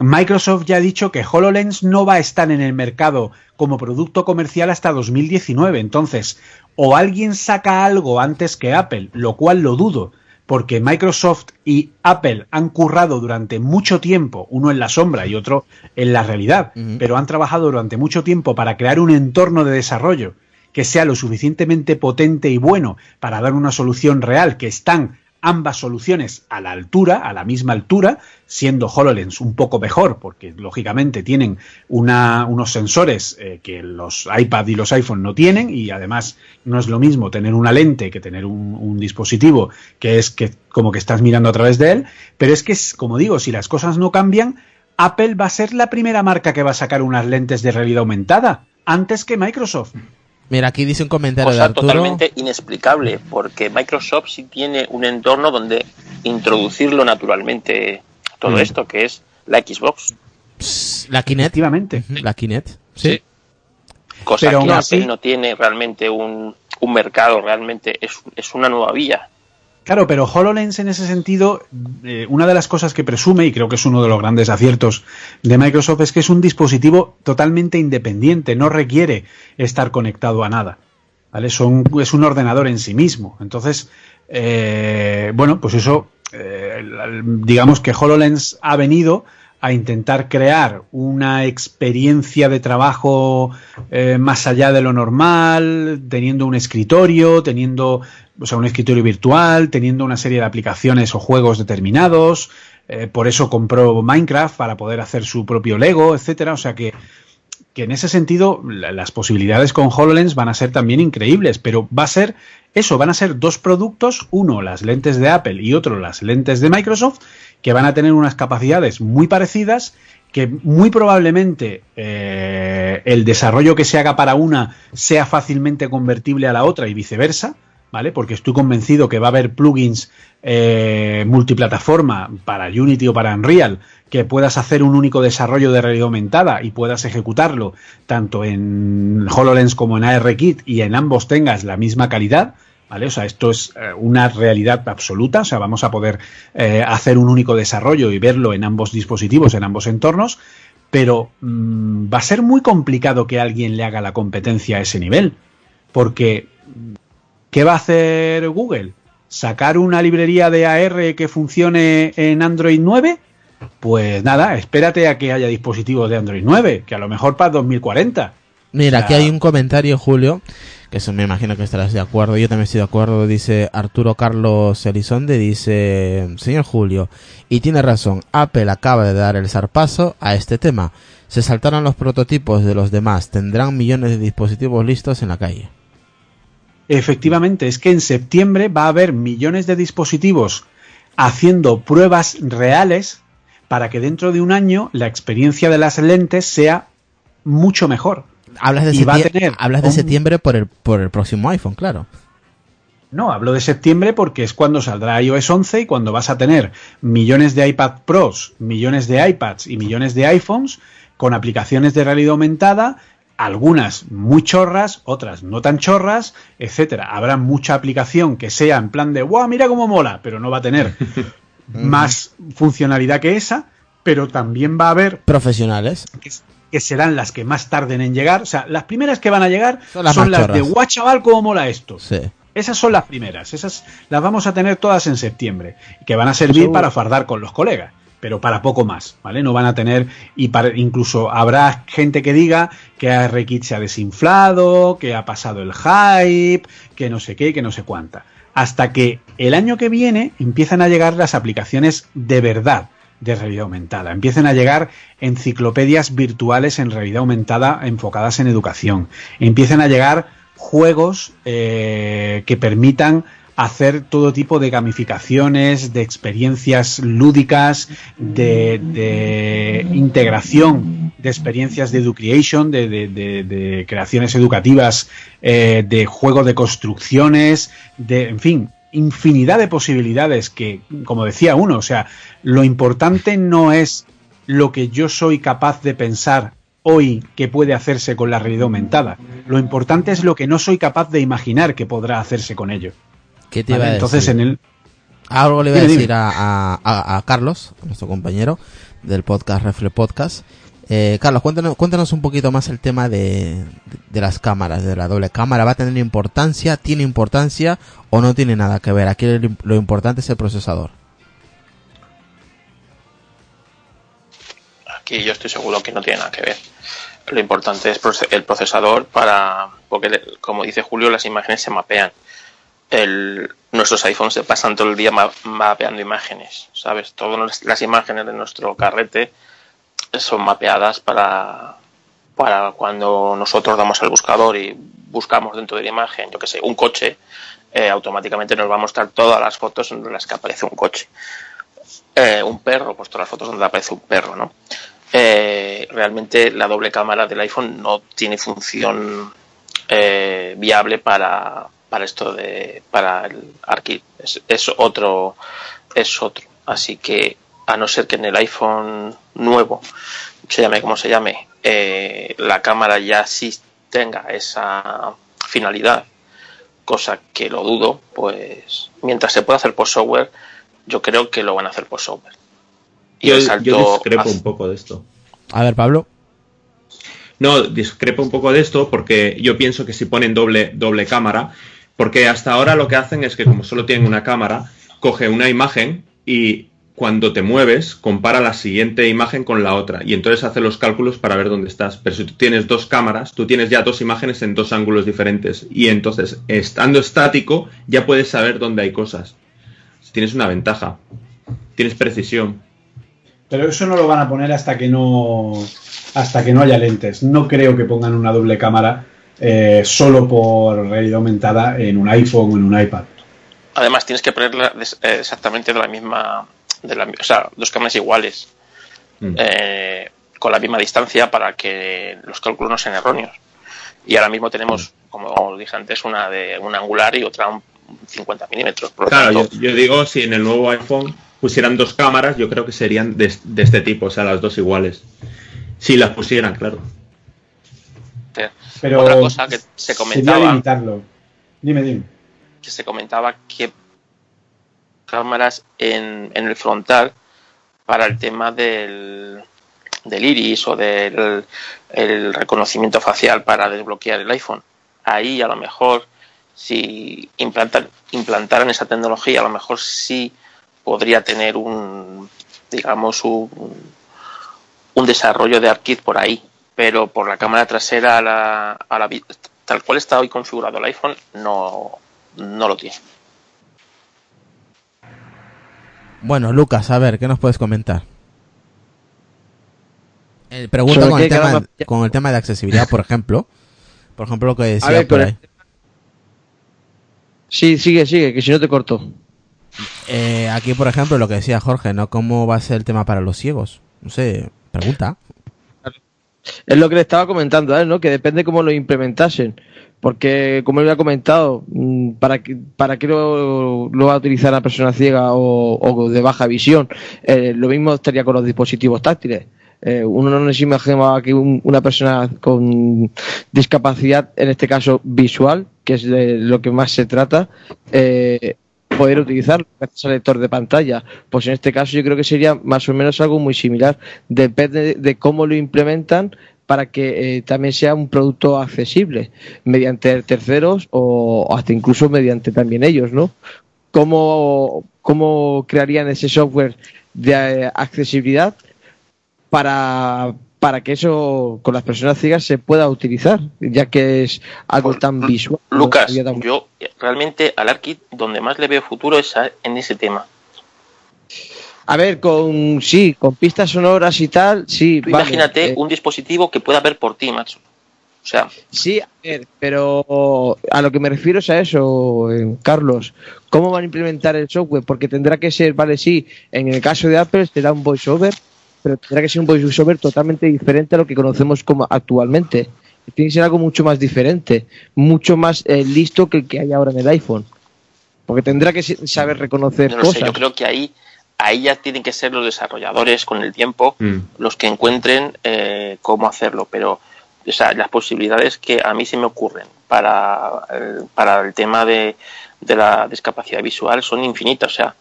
Microsoft ya ha dicho que HoloLens no va a estar en el mercado como producto comercial hasta 2019. Entonces, o alguien saca algo antes que Apple, lo cual lo dudo, porque Microsoft y Apple han currado durante mucho tiempo, uno en la sombra y otro en la realidad, pero han trabajado durante mucho tiempo para crear un entorno de desarrollo que sea lo suficientemente potente y bueno para dar una solución real, que están ambas soluciones a la altura, a la misma altura, siendo HoloLens un poco mejor, porque lógicamente tienen una- unos sensores eh, que los iPad y los iPhone no tienen, y además no es lo mismo tener una lente que tener un, un dispositivo que es que como que estás mirando a través de él, pero es que, como digo, si las cosas no cambian, Apple va a ser la primera marca que va a sacar unas lentes de realidad aumentada, antes que Microsoft. Mira, aquí dice un comentario de Cosa Arturo. totalmente inexplicable, porque Microsoft sí tiene un entorno donde introducirlo naturalmente todo Mm. esto, que es la Xbox. La Kinect. Efectivamente. La Kinect. Sí. Cosa Pero que Apple así- no tiene realmente un, un mercado, realmente es, es una nueva vía. Claro, pero HoloLens en ese sentido, eh, una de las cosas que presume, y creo que es uno de los grandes aciertos de Microsoft, es que es un dispositivo totalmente independiente, no requiere estar conectado a nada. ¿Vale? Es un ordenador en sí mismo. Entonces, eh, bueno, pues eso, eh, digamos que HoloLens ha venido a intentar crear una experiencia de trabajo eh, más allá de lo normal, teniendo un escritorio, teniendo o sea, un escritorio virtual, teniendo una serie de aplicaciones o juegos determinados. eh, por eso compró Minecraft para poder hacer su propio Lego, etcétera. O sea que, que en ese sentido la- las posibilidades con HoloLens van a ser también increíbles, pero va a ser eso, van a ser dos productos, uno las lentes de Apple y otro las lentes de Microsoft, que van a tener unas capacidades muy parecidas, que muy probablemente eh, el desarrollo que se haga para una sea fácilmente convertible a la otra y viceversa, ¿vale? Porque estoy convencido que va a haber plugins eh, multiplataforma para Unity o para Unreal que puedas hacer un único desarrollo de realidad aumentada y puedas ejecutarlo tanto en HoloLens como en ARKit y en ambos tengas la misma calidad. ¿Vale? O sea, esto es eh, una realidad absoluta, o sea, vamos a poder eh, hacer un único desarrollo y verlo en ambos dispositivos, en ambos entornos, pero mm, va a ser muy complicado que alguien le haga la competencia a ese nivel, porque ¿qué va a hacer Google? ¿Sacar una librería de AR que funcione en Android 9? Pues nada, espérate a que haya dispositivos de Android 9, que a lo mejor para 2040. Mira, aquí hay un comentario, Julio, que eso me imagino que estarás de acuerdo. Yo también estoy de acuerdo. Dice Arturo Carlos Elizonde, dice, señor Julio, y tiene razón, Apple acaba de dar el zarpazo a este tema. Se saltaron los prototipos de los demás. Tendrán millones de dispositivos listos en la calle. Efectivamente, es que en septiembre va a haber millones de dispositivos haciendo pruebas reales para que dentro de un año la experiencia de las lentes sea mucho mejor. Hablas de, Y va a septie- tener hablas de un- septiembre por el, por el próximo iPhone, claro. No, hablo de septiembre porque es cuando saldrá iOS 11 y cuando vas a tener millones de iPad Pros, millones de iPads y millones de iPhones con aplicaciones de realidad aumentada, algunas muy chorras, otras no tan chorras, etcétera. Habrá mucha aplicación que sea en plan de ¡guau, mira cómo mola! pero no va a tener más funcionalidad que esa, pero también va a haber Profesionales. Que serán las que más tarden en llegar. O sea, las primeras que van a llegar Son son las de guau chaval, cómo mola esto. Sí. Esas son las primeras, esas las vamos a tener todas en septiembre, que van a servir Seguro. para fardar con los colegas, pero para poco más, ¿vale? No van a tener, y para, incluso habrá gente que diga que ARKit se ha desinflado, que ha pasado el hype, que no sé qué, que no sé cuánta. Hasta que el año que viene empiezan a llegar las aplicaciones de verdad de realidad aumentada. Empiezan a llegar enciclopedias virtuales en realidad aumentada enfocadas en educación. Empiezan a llegar juegos eh, que permitan hacer todo tipo de gamificaciones, de experiencias lúdicas, de, integración de experiencias de education, de creaciones educativas, eh, de juego de construcciones, de, en fin, infinidad de posibilidades que, como decía uno, o sea, lo importante no es lo que yo soy capaz de pensar hoy que puede hacerse con la realidad aumentada. Lo importante es lo que no soy capaz de imaginar que podrá hacerse con ello. ¿Qué te ¿vale? iba Entonces, en el. Algo le iba a decir a, a- Carlos, nuestro compañero del podcast Refle Podcast. Eh, Carlos, cuéntanos, cuéntanos un poquito más el tema de, las cámaras, de la doble cámara. ¿Va a tener importancia? ¿Tiene importancia? ¿O no tiene nada que ver? Aquí lo, importante es el procesador. Aquí yo estoy seguro que no tiene nada que ver. Lo importante es el procesador para, porque como dice Julio, las imágenes se mapean. El, nuestros iPhones se pasan todo el día ma- mapeando imágenes, ¿sabes? Todas las imágenes de nuestro carrete son mapeadas para, para cuando nosotros damos al buscador y buscamos dentro de la imagen, yo que sé, un coche, eh, automáticamente nos va a mostrar todas las fotos en las que aparece un coche. Eh, un perro, pues todas las fotos donde aparece un perro, ¿no? Eh, realmente la doble cámara del iPhone no tiene función eh, viable para, para esto de para el ARKit es, es otro es otro así que a no ser que en el iPhone nuevo se llame como se llame eh, la cámara ya sí tenga esa finalidad cosa que lo dudo pues mientras se pueda hacer por software yo creo que lo van a hacer por software y Yo, yo discrepo un poco de esto. A ver, Pablo. No, discrepo un poco de esto porque yo pienso que si ponen doble, doble cámara, porque hasta ahora lo que hacen es que como solo tienen una cámara, coge una imagen y cuando te mueves compara la siguiente imagen con la otra y entonces hace los cálculos para ver dónde estás. Pero si tú tienes dos cámaras, tú tienes ya dos imágenes en dos ángulos diferentes y entonces estando estático ya puedes saber dónde hay cosas. Tienes una ventaja, tienes precisión. Pero eso no lo van a poner hasta que no hasta que no haya lentes. No creo que pongan una doble cámara eh, solo por realidad aumentada en un iPhone o en un iPad. Además, tienes que ponerla eh, exactamente de la misma. De la, o sea, dos cámaras iguales, Mm. eh, con la misma distancia para que los cálculos no sean erróneos. Y ahora mismo tenemos, como os dije antes, una de un angular y otra un 50 milímetros. Claro, yo, tanto, yo digo, si en el nuevo iPhone pusieran dos cámaras, yo creo que serían de, de este tipo, o sea, las dos iguales. Si las pusieran, claro. Pero otra cosa que se comentaba. Dime, dime. que se comentaba que cámaras en, en el frontal para el tema del, del iris o del el reconocimiento facial para desbloquear el iPhone. Ahí a lo mejor si implantan, implantaran esa tecnología, a lo mejor sí podría tener un digamos un, un desarrollo de ARKit por ahí, pero por la cámara trasera a la, a la tal cual está hoy configurado el iPhone no, no lo tiene. Bueno, Lucas, a ver, ¿qué nos puedes comentar? Eh, pregunta ¿Sobre con el, tema, con el tema de accesibilidad, por ejemplo. Por ejemplo, lo que decía ver, por ahí. Sí, sigue, sigue, que si no te corto. Eh, aquí, por ejemplo, lo que decía Jorge, ¿no? ¿Cómo va a ser el tema para los ciegos? No sé, pregunta. Es lo que le estaba comentando a él, ¿no? Que depende cómo lo implementasen. Porque, como él ha comentado, mm, ¿para qué, lo, va a utilizar la persona ciega o, de baja visión? Eh, lo mismo estaría con los dispositivos táctiles. Eh, uno no se imaginaba que un- una persona con discapacidad, en este caso visual, que es de lo que más se trata, eh, poder utilizarlo gracias al lector de pantalla. Pues en este caso yo creo que sería más o menos algo muy similar. Depende de, de cómo lo implementan, para que eh, también sea un producto accesible mediante terceros o hasta incluso mediante también ellos, ¿no? ¿Cómo, cómo crearían ese software de eh, accesibilidad para, para que eso con las personas ciegas se pueda utilizar, ya que es algo Pues, tan visual. Lucas, tan- yo realmente al ARKit donde más le veo futuro es a- en ese tema. A ver, con sí, con pistas sonoras y tal, sí. Tú vale, imagínate eh, un dispositivo que pueda ver por ti, macho. O sea, Sí, a ver, pero a lo que me refiero es a eso, eh, Carlos. ¿Cómo van a implementar el software? Porque tendrá que ser, vale, sí, en el caso de Apple será un voiceover, pero tendrá que ser un voiceover totalmente diferente a lo que conocemos como actualmente. Tiene que ser algo mucho más diferente, mucho más eh, listo que el que hay ahora en el iPhone. Porque tendrá que saber reconocer no lo sé, cosas. yo creo que ahí, ahí ya tienen que ser los desarrolladores con el tiempo Mm. los que encuentren eh, cómo hacerlo, pero o sea, las posibilidades que a mí se me ocurren para el, para el tema de, de la discapacidad visual son infinitas. O sea,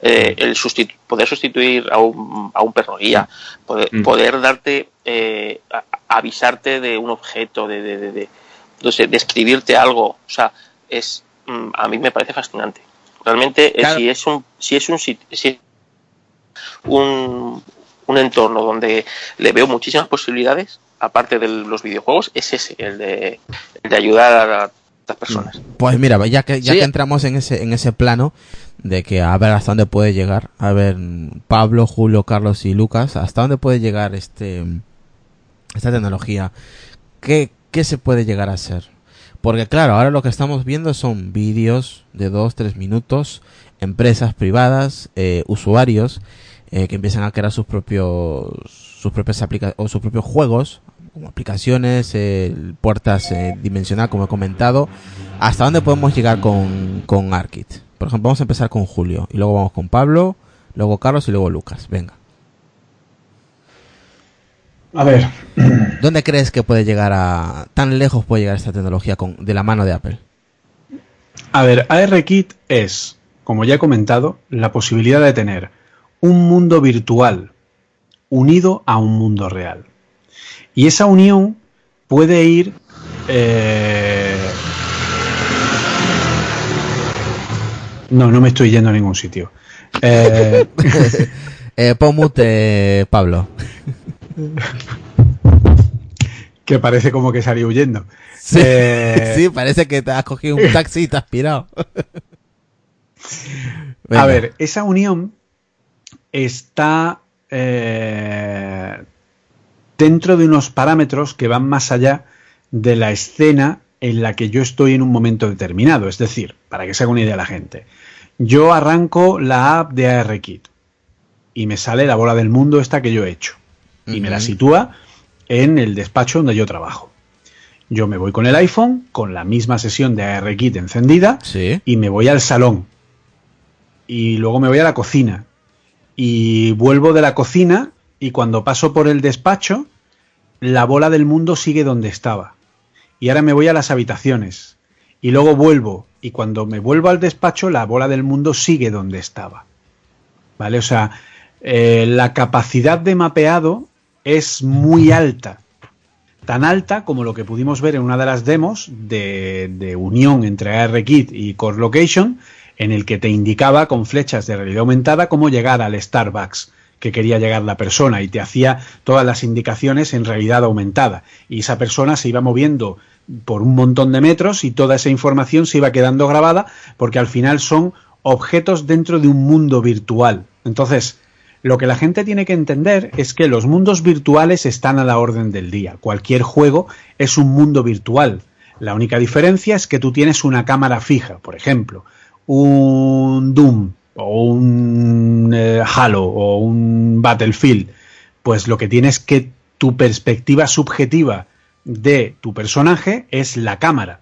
eh, el sustitu- poder sustituir a un, a un perro guía, poder, Mm. poder darte, eh, a- avisarte de un objeto, de, de, describirte algo, o sea, es mm, a mí me parece fascinante. Realmente, eh, Claro. si es un, si es un, si un, un entorno donde le veo muchísimas posibilidades, aparte de los videojuegos, es ese, el de, el de ayudar a las personas. Pues mira, ya que ya Sí. que entramos en ese en ese plano de que a ver hasta dónde puede llegar, a ver Pablo, Julio, Carlos y Lucas, hasta dónde puede llegar este esta tecnología, qué qué se puede llegar a hacer, porque claro, ahora lo que estamos viendo son vídeos de dos tres minutos, empresas privadas, eh, usuarios eh, que empiezan a crear sus propios sus propias aplica o sus propios juegos como aplicaciones, eh, puertas eh, dimensional, como he comentado. ¿Hasta dónde podemos llegar con, con Arkit? Por ejemplo, vamos a empezar con Julio, y luego vamos con Pablo, luego Carlos y luego Lucas. Venga. A ver, ¿Dónde crees que puede llegar a... tan lejos puede llegar esta tecnología con, de la mano de Apple? A ver, ARKit es, como ya he comentado, la posibilidad de tener un mundo virtual unido a un mundo real. Y esa unión puede ir... eh, No, no me estoy yendo a ningún sitio. Eh, Eh, mute, Pablo. que parece como que salió huyendo. Sí, Eh, sí, parece que te has cogido un taxi y te has pirado. A ver, esa unión está eh, dentro de unos parámetros que van más allá de la escena en la que yo estoy en un momento determinado. Es decir, para que se haga una idea la gente, yo arranco la app de ARKit y me sale la bola del mundo esta que yo he hecho y me la sitúa en el despacho donde yo trabajo. Yo me voy con el iPhone, con la misma sesión de ARKit encendida, Sí. y me voy al salón. Y luego me voy a la cocina. Y vuelvo de la cocina y cuando paso por el despacho, la bola del mundo sigue donde estaba. Y ahora me voy a las habitaciones. Y luego vuelvo. Y cuando me vuelvo al despacho, la bola del mundo sigue donde estaba. ¿Vale? O sea, eh, la capacidad de mapeado es muy alta tan alta como lo que pudimos ver en una de las demos de, de unión entre ARKit y Core Location, en el que te indicaba con flechas de realidad aumentada cómo llegar al Starbucks que quería llegar la persona y te hacía todas las indicaciones en realidad aumentada. Y esa persona se iba moviendo por un montón de metros y toda esa información se iba quedando grabada porque al final son objetos dentro de un mundo virtual. Entonces, lo que la gente tiene que entender es que los mundos virtuales están a la orden del día. Cualquier juego es un mundo virtual. La única diferencia es que tú tienes una cámara fija, por ejemplo, un Doom o un eh, Halo o un Battlefield. Pues lo que tienes que tu perspectiva subjetiva de tu personaje es la cámara.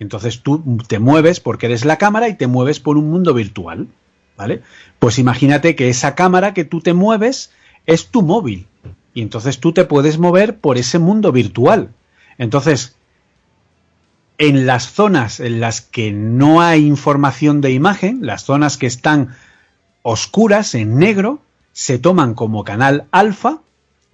Entonces tú te mueves porque eres la cámara y te mueves por un mundo virtual. ¿Vale? Pues imagínate que esa cámara que tú te mueves es tu móvil. Y entonces tú te puedes mover por ese mundo virtual. Entonces, en las zonas en las que no hay información de imagen, las zonas que están oscuras, en negro, se toman como canal alfa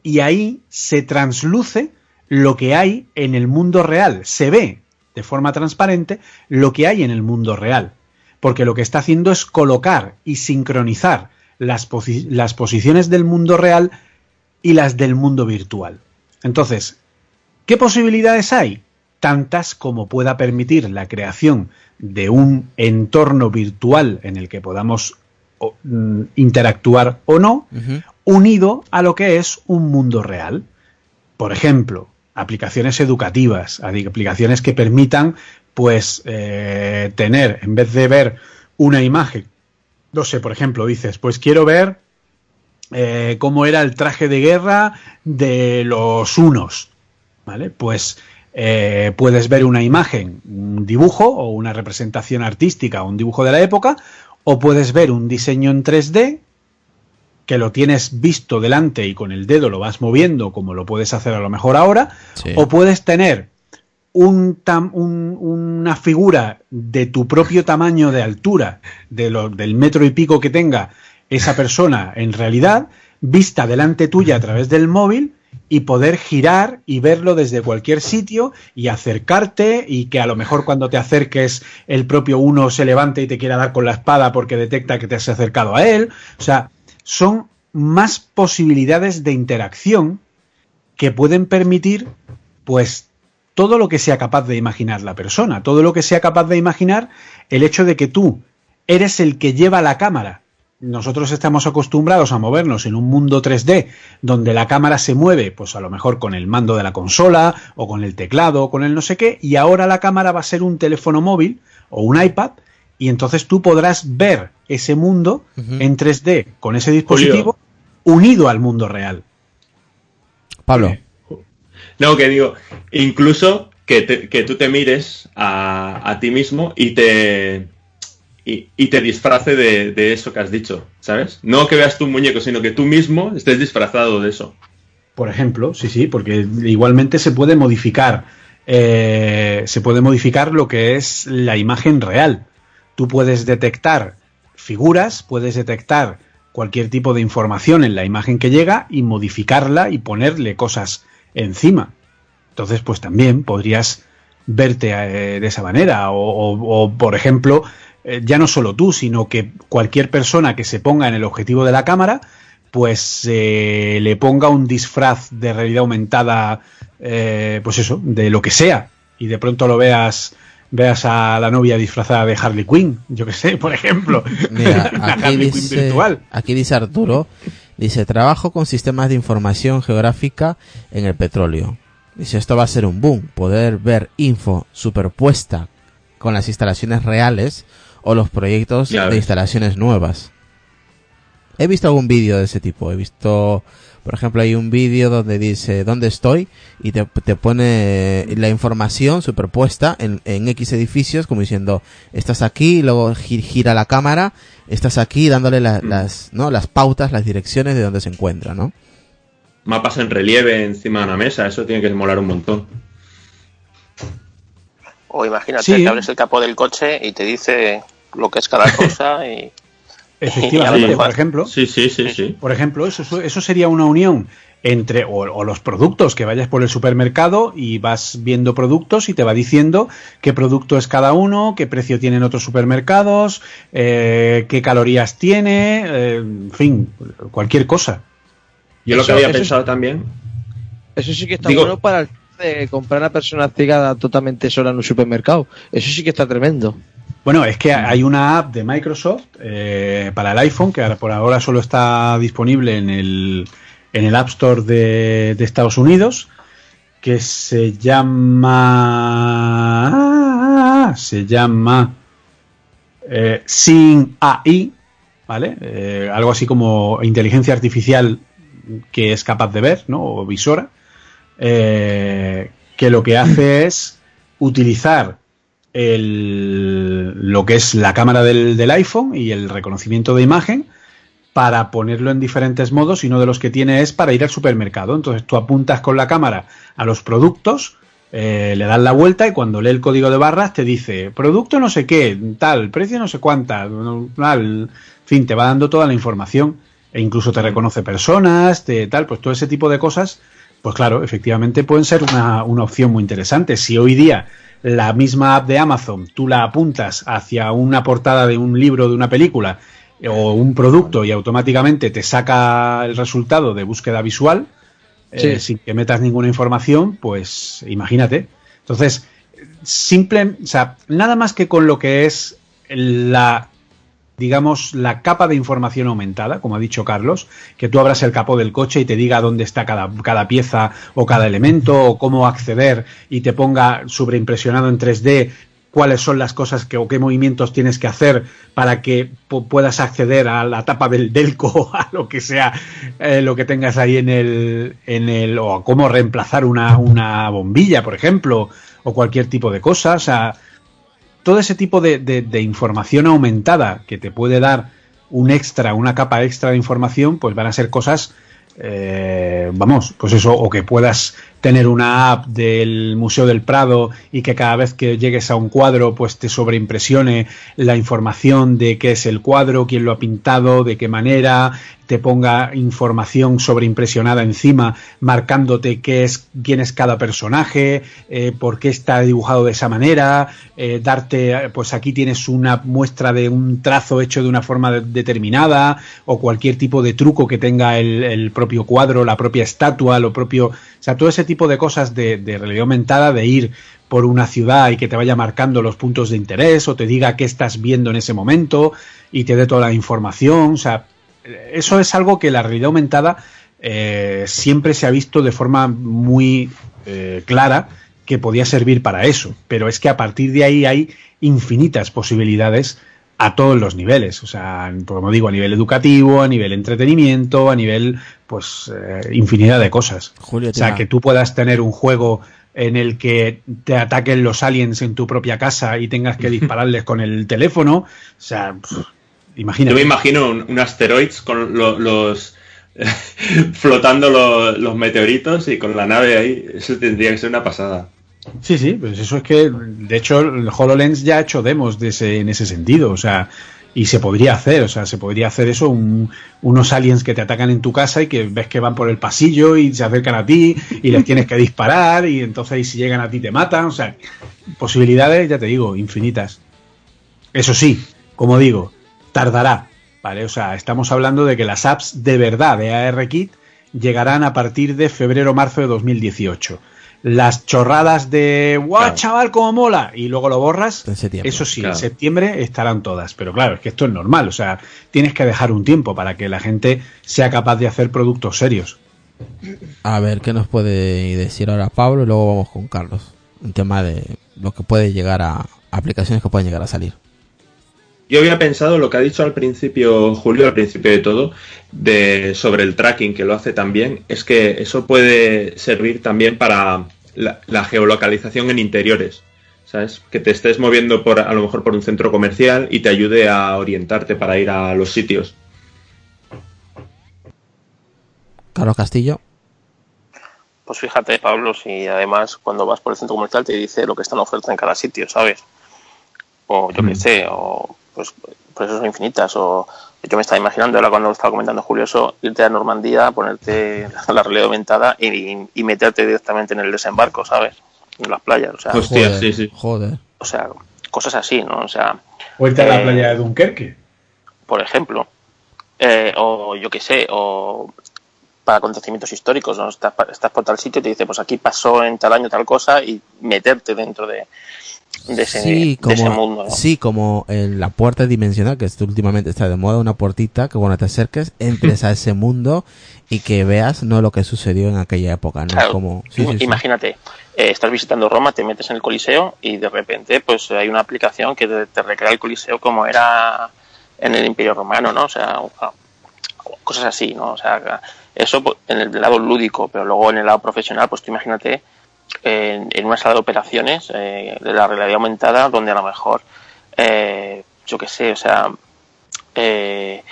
y ahí se transluce lo que hay en el mundo real. Se ve de forma transparente lo que hay en el mundo real. Porque lo que está haciendo es colocar y sincronizar las, las posiciones del mundo real y las del mundo virtual. Entonces, ¿qué posibilidades hay? Tantas como pueda permitir la creación de un entorno virtual en el que podamos mm, interactuar o no, unido a lo que es un mundo real. Por ejemplo, aplicaciones educativas, aplicaciones que permitan, pues, eh, tener, en vez de ver una imagen, no sé, por ejemplo, dices, pues quiero ver eh, cómo era el traje de guerra de los unos, ¿vale? Pues eh, puedes ver una imagen, un dibujo o una representación artística o un dibujo de la época, o puedes ver un diseño en 3D que lo tienes visto delante y con el dedo lo vas moviendo como lo puedes hacer a lo mejor ahora, Sí. o puedes tener un tam- un- una figura de tu propio tamaño de altura, de lo- del metro y pico que tenga esa persona en realidad, vista delante tuya a través del móvil y poder girar y verlo desde cualquier sitio y acercarte y que a lo mejor cuando te acerques el propio uno se levante y te quiera dar con la espada porque detecta que te has acercado a él. O sea, son más posibilidades de interacción que pueden permitir pues todo lo que sea capaz de imaginar la persona, todo lo que sea capaz de imaginar el hecho de que tú eres el que lleva la cámara. Nosotros estamos acostumbrados a movernos en un mundo 3D donde la cámara se mueve, pues a lo mejor con el mando de la consola o con el teclado o con el no sé qué, y ahora la cámara va a ser un teléfono móvil o un iPad y entonces tú podrás ver ese mundo en 3D con ese dispositivo unido al mundo real. Pablo. No, que digo, incluso que, te- que tú te mires a, a ti mismo y te y, te disfrace de, eso que has dicho, ¿sabes? No que veas tu muñeco, sino que tú mismo estés disfrazado de eso. Por ejemplo, sí, sí, porque igualmente se puede modificar, eh, se puede modificar lo que es la imagen real. Tú puedes detectar figuras, puedes detectar cualquier tipo de información en la imagen que llega y modificarla y ponerle cosas encima. Entonces, pues también podrías verte eh, de esa manera. O, por ejemplo, eh, ya no solo tú, sino que cualquier persona que se ponga en el objetivo de la cámara, pues eh, le ponga un disfraz de realidad aumentada, eh, pues eso, de lo que sea, y de pronto lo veas veas a la novia disfrazada de Harley Quinn, yo que sé, por ejemplo, Mira, una Harley Quinn dice, virtual. aquí dice Arturo, dice, trabajo con sistemas de información geográfica en el petróleo. Dice, esto va a ser un boom, poder ver info superpuesta con las instalaciones reales o los proyectos Ya de ves. instalaciones nuevas. He visto algún vídeo de ese tipo, he visto, por ejemplo, hay un vídeo donde dice dónde estoy y te, te pone la información superpuesta en, en X edificios como diciendo estás aquí y luego gi- gira la cámara, estás aquí dándole la- las, ¿no? las pautas, las direcciones de donde se encuentra, ¿no? Mapas en relieve encima de una mesa, eso tiene que molar un montón. O imagínate Sí. que abres el capó del coche y te dice lo que es cada cosa y Efectivamente, Sí. por ejemplo, Sí, sí, sí, sí. Por ejemplo, eso, eso sería una unión entre o, o los productos que vayas por el supermercado y vas viendo productos y te va diciendo qué producto es cada uno, qué precio tienen otros supermercados, eh, qué calorías tiene, eh, en fin, cualquier cosa. Yo lo que había pensado también. Eso sí que está Digo- bueno para el de comprar a una persona ciega totalmente sola en un supermercado. Eso sí que está tremendo. Bueno, es que hay una app de Microsoft eh, para el iPhone que ahora por ahora solo está disponible en el, en el App Store de, de Estados Unidos que se llama se llama eh, Sin AI, ¿vale? Eh, algo así como inteligencia artificial que es capaz de ver, ¿no? O visora, eh, que lo que hace es utilizar el, lo que es la cámara del, del iPhone y el reconocimiento de imagen para ponerlo en diferentes modos y uno de los que tiene es para ir al supermercado. Entonces tú apuntas con la cámara a los productos, eh, le das la vuelta y cuando lee el código de barras te dice producto no sé qué, tal, precio no sé cuánta, tal, en fin, te va dando toda la información e incluso te reconoce personas, te, tal, pues todo ese tipo de cosas Pues claro, efectivamente pueden ser una, una opción muy interesante. Si hoy día la misma app de Amazon tú la apuntas hacia una portada de un libro, de una película o un producto y automáticamente te saca el resultado de búsqueda visual, eh, sin que metas ninguna información, pues imagínate. Entonces, simple, o sea, nada más que con lo que es la digamos, la capa de información aumentada, como ha dicho Carlos, que tú abras el capó del coche y te diga dónde está cada, cada pieza o cada elemento o cómo acceder y te ponga sobreimpresionado en 3D cuáles son las cosas que o qué movimientos tienes que hacer para que puedas acceder a la tapa del delco a lo que sea eh, lo que tengas ahí en el en el o a cómo reemplazar una, una bombilla por ejemplo o cualquier tipo de cosa. O sea todo ese tipo de, de, información aumentada que te puede dar un extra, una capa extra de información, pues van a ser cosas, eh, vamos, pues eso, o que puedas tener una app del Museo del Prado y que cada vez que llegues a un cuadro pues te sobreimpresione la información de qué es el cuadro, quién lo ha pintado, de qué manera, te ponga información sobreimpresionada encima marcándote qué es, quién es cada personaje, eh, por qué está dibujado de esa manera, eh, darte, pues aquí tienes una muestra de un trazo hecho de una forma determinada o cualquier tipo de truco que tenga el, propio cuadro, la propia estatua, lo propio, o sea, todo ese tipo tipo de cosas de, realidad aumentada, de ir por una ciudad y que te vaya marcando los puntos de interés o te diga qué estás viendo en ese momento y te dé toda la información. O sea, eso es algo que la realidad aumentada eh, siempre se ha visto de forma muy eh, clara que podía servir para eso. Pero es que a partir de ahí hay infinitas posibilidades a todos los niveles, o sea, como digo, a nivel educativo, a nivel entretenimiento, a nivel, pues, eh, infinidad de cosas. Julio, o sea, que tú puedas tener un juego en el que te ataquen los aliens en tu propia casa y tengas que dispararles con el teléfono, o sea, imagínate. Yo me imagino un, asteroids con los flotando los meteoritos y con la nave ahí, eso tendría que ser una pasada. Sí, sí, pues eso es que, de hecho, el HoloLens ya ha hecho demos de ese, en ese sentido, o sea, y se podría hacer, o sea, se podría hacer eso, unos aliens que te atacan en tu casa y que ves que van por el pasillo y se acercan a ti y les tienes que disparar y entonces si llegan a ti te matan, o sea, posibilidades, ya te digo, infinitas. Eso sí, como digo, tardará, ¿vale? O sea, estamos hablando de que las apps de verdad de ARKit llegarán a partir de febrero-marzo de 2018 las chorradas de ¡guau, chaval, cómo mola! Y luego lo borras. eso sí, en septiembre estarán todas. Pero claro, es que esto es normal. O sea, tienes que dejar un tiempo para que la gente sea capaz de hacer productos serios. A ver, ¿qué nos puede decir ahora Pablo? Y luego vamos con Carlos. Un tema de lo que puede llegar a aplicaciones que pueden llegar a salir. Yo había pensado lo que ha dicho al principio Julio, al principio de todo, de sobre el tracking que lo hace también, es que eso puede servir también para la, geolocalización en interiores. ¿Sabes? Que te estés moviendo por a lo mejor por un centro comercial y te ayude a orientarte para ir a los sitios. Carlos Castillo. Pues fíjate, Pablo, si además cuando vas por el centro comercial te dice lo que está en oferta en cada sitio, ¿sabes? O yo qué mm. sé, o pues, pues eso son infinitas. O yo me estaba imaginando ahora cuando estaba comentando Julio eso, irte a Normandía, ponerte la realidad aumentada y, meterte directamente en el desembarco, ¿sabes? En las playas, o sea. Hostia, sí, sí. Joder. O sea, cosas así, ¿no? O sea. O irte a la eh, playa de Dunkerque. Por ejemplo. Eh, o yo qué sé, o para acontecimientos históricos, ¿no? Estás, estás, por tal sitio y te dice, pues aquí pasó en tal año tal cosa y meterte dentro de, de ese, sí, como, mundo. Sí, como en la puerta dimensional, que últimamente está de moda, una puertita que cuando te acerques entres a ese mundo y que veas no lo que sucedió en aquella época. ¿no? como, imagínate, eh, estás visitando Roma, te metes en el Coliseo y de repente pues hay una aplicación que te, recrea el Coliseo como era en el Imperio Romano, ¿no? O sea, cosas así, ¿no? O sea, eso pues, en el lado lúdico, pero luego en el lado profesional, pues tú imagínate en, una sala de operaciones eh, de la realidad aumentada donde a lo mejor, eh, yo qué sé, o sea, eh,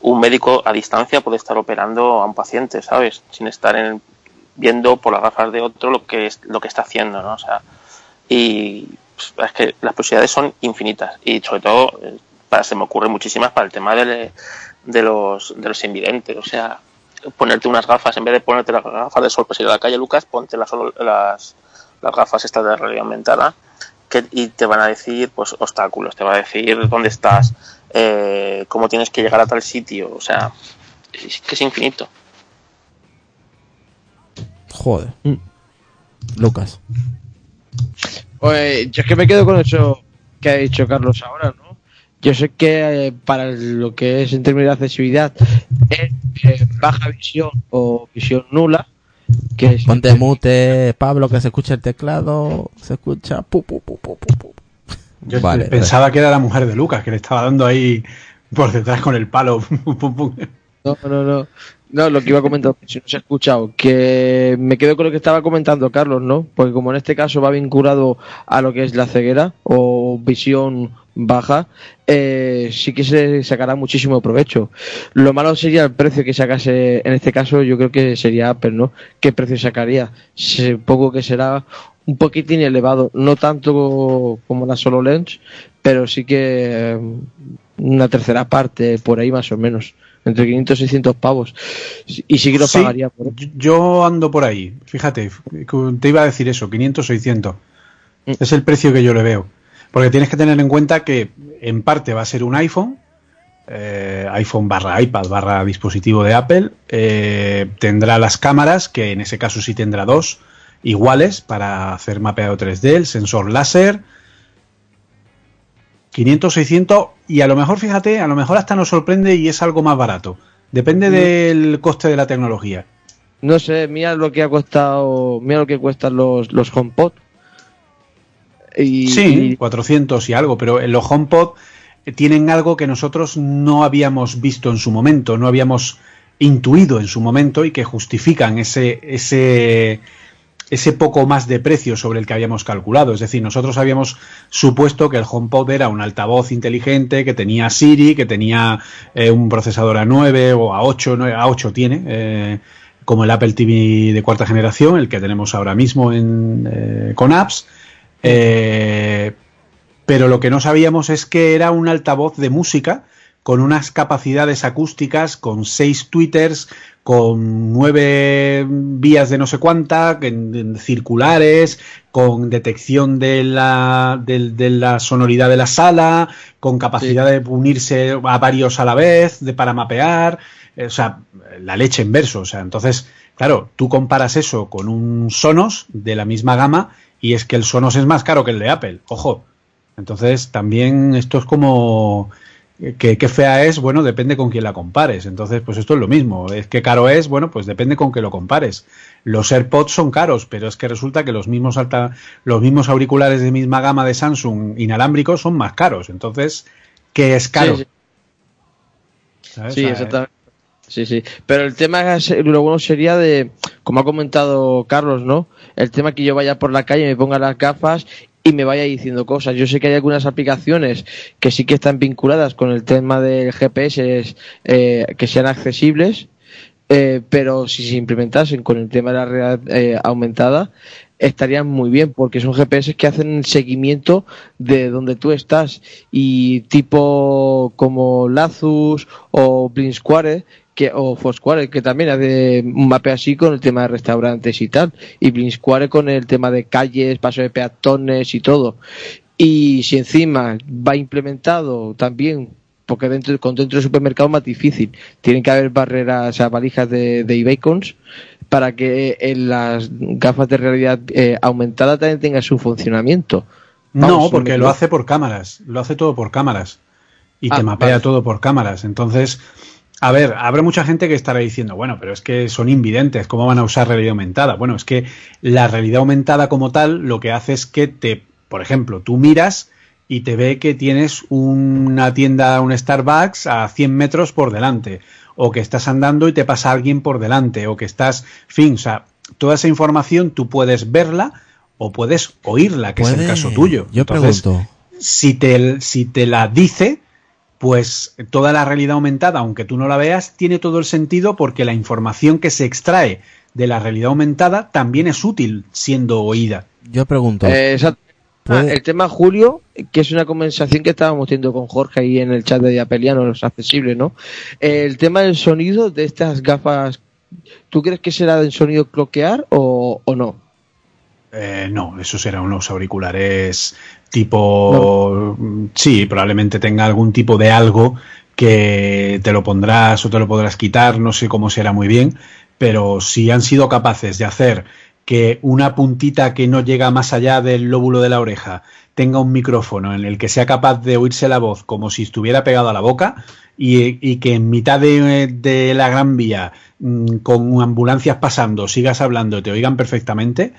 un médico a distancia puede estar operando a un paciente, ¿sabes? Sin estar en, viendo por las gafas de otro lo que, es, lo que está haciendo, ¿no? O sea, y pues, es que las posibilidades son infinitas y sobre todo para, se me ocurren muchísimas para el tema de, de, los, de los invidentes, o sea, ponerte unas gafas, en vez de ponerte las gafas de sol para ir a la calle, Lucas, ponte las, las, las gafas estas de realidad aumentada que, y te van a decir pues obstáculos, te va a decir dónde estás, eh, cómo tienes que llegar a tal sitio, o sea, es que es infinito. Joder. Lucas. Pues yo es que me quedo con eso que ha dicho Carlos ahora, ¿no? Yo sé que eh, para lo que es en términos de accesibilidad es eh, baja visión o visión nula. Que es- Ponte mute, Pablo, que se escucha el teclado. Se escucha. pu, pu, pu, pu, pu, pu. Yo Vale, pensaba que era la mujer de Lucas, que le estaba dando ahí por detrás con el palo. No, no, no. No, lo que iba a comentar, si no se ha escuchado, que me quedo con lo que estaba comentando Carlos, ¿no? Porque como en este caso va vinculado a lo que es la ceguera o visión baja, eh, sí que se sacará muchísimo provecho. Lo malo sería el precio que sacase, en este caso yo creo que sería Apple, ¿no? ¿Qué precio sacaría? Supongo que será un poquitín elevado, no tanto como la solo lens, pero sí que eh, una tercera parte por ahí más o menos, entre 500 y 600 pavos. Y sí que lo Sí, pagaría por Yo ando por ahí. Fíjate, te iba a decir eso, 500, 600. Mm. Es el precio que yo le veo. Porque tienes que tener en cuenta que en parte va a ser un iPhone, eh, iPhone barra iPad barra dispositivo de Apple, eh, tendrá las cámaras, que en ese caso sí tendrá dos, iguales para hacer mapeado 3D, el sensor láser. 500, 600 y a lo mejor, fíjate, a lo mejor hasta nos sorprende y es algo más barato. Depende del coste de la tecnología. No sé, mira lo que ha costado, mira lo que cuestan los, los HomePod. Y, Sí, 400 y algo, pero los HomePod eh, tienen algo que nosotros no habíamos visto en su momento, no habíamos intuido en su momento y que justifican ese, ese, ese poco más de precio sobre el que habíamos calculado. Es decir, nosotros habíamos supuesto que el HomePod era un altavoz inteligente, que tenía Siri, que tenía eh, un procesador A9 o A8, no, A8 tiene, eh, como el Apple TV de cuarta generación, el que tenemos ahora mismo en, eh, con apps. Eh, pero lo que no sabíamos es que era un altavoz de música con unas capacidades acústicas, con seis tweeters, con nueve vías de no sé cuánta, en- en circulares, con detección de la, de, la sonoridad de la sala, con capacidad de unirse a varios a la vez, de para mapear, eh, o sea, la leche en verso. O sea, entonces, claro, tú comparas eso con un Sonos de la misma gama y es que el Sonos es más caro que el de Apple, ojo. Entonces, también esto es como que, que fea es, bueno, depende con quién la compares. Entonces, pues esto es lo mismo. Es que caro es, bueno, pues depende con que lo compares. Los AirPods son caros, pero es que resulta que los mismos alta, los mismos auriculares de misma gama de Samsung inalámbricos son más caros. Entonces, ¿qué es caro? Sí, sí. Exactamente. Sí, sí. Pero el tema, es- lo bueno sería de, como ha comentado Carlos, ¿no? El tema que yo vaya por la calle, me ponga las gafas y me vaya diciendo cosas. Yo sé que hay algunas aplicaciones que sí que están vinculadas con el tema del GPS eh, que sean accesibles, eh, pero si se implementasen con el tema de la realidad eh, aumentada, estarían muy bien porque son GPS que hacen seguimiento de donde tú estás y tipo como Lazus o Blinsquare que, o Foursquare que también hace un mapeo así con el tema de restaurantes y tal. Y Blinsquare con el tema de calles, paso de peatones y todo. Y si encima va implementado también porque dentro con dentro del supermercado es más difícil. Tienen que haber barreras sea, valijas de, de e-bacons para que en las gafas de realidad eh, aumentada también tenga su funcionamiento. No, porque lo hace por cámaras, lo hace todo por cámaras. Y Ah, te mapea vale. todo por cámaras. Entonces, a ver, habrá mucha gente que estará diciendo, bueno, pero es que son invidentes, ¿cómo van a usar realidad aumentada? Bueno, es que la realidad aumentada como tal lo que hace es que te, por ejemplo, tú miras y te ve que tienes una tienda, un Starbucks a 100 metros por delante, o que estás andando y te pasa alguien por delante, o que estás, fin, o sea, toda esa información tú puedes verla o puedes oírla, que es el caso tuyo. Yo Entonces, pregunto. si te, si te la dice, pues toda la realidad aumentada, aunque tú no la veas, tiene todo el sentido porque la información que se extrae de la realidad aumentada también es útil siendo oída. Yo pregunto. Eh, exacto. ¿Puede- Ah, el tema Julio, que es una conversación que estábamos teniendo con Jorge ahí en el chat de Diapeliano, los accesibles, ¿no? El tema del sonido de estas gafas ¿Tú crees que será del sonido cloquear o, o no? Eh, no, eso será unos auriculares tipo... Sí, probablemente tenga algún tipo de algo que te lo pondrás o te lo podrás quitar, no sé cómo será muy bien, pero si han sido capaces de hacer que una puntita que no llega más allá del lóbulo de la oreja tenga un micrófono en el que sea capaz de oírse la voz como si estuviera pegado a la boca y, y que en mitad de, de la gran vía mm, con ambulancias pasando sigas hablando te oigan perfectamente,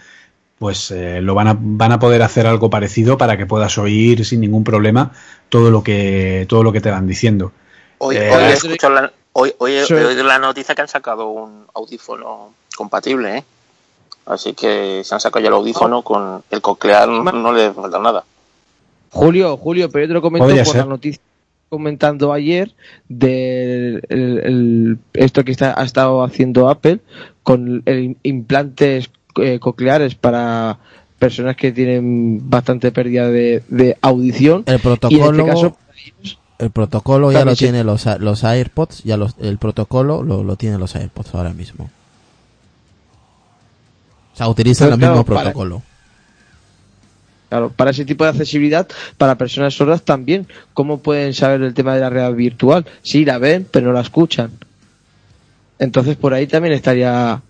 pues eh, lo van a, van a poder hacer algo parecido para que puedas oír sin ningún problema todo lo que todo lo que te van diciendo. Hoy, Eh, hoy he escuchado la, hoy, hoy he oído la noticia que han sacado un audífono compatible, ¿eh? Así que se han sacado ya el audífono con el coclear, no, no le falta nada. Julio, Julio, pero yo te lo comento por ser. la noticia comentando ayer de el- el- esto que está, ha estado haciendo Apple con el implantes eh, cocleares para personas que tienen bastante pérdida de, de audición. El Y en protocolo, este caso, el protocolo ya lo sí. tiene los, los AirPods, ya los, el protocolo lo, lo tienen los AirPods ahora mismo. O sea, utilizan Pero el claro, mismo para- protocolo. Claro, para ese tipo de accesibilidad, para personas sordas también, ¿cómo pueden saber el tema de la realidad virtual? Sí, la ven, pero no la escuchan. Entonces, por ahí también estaría.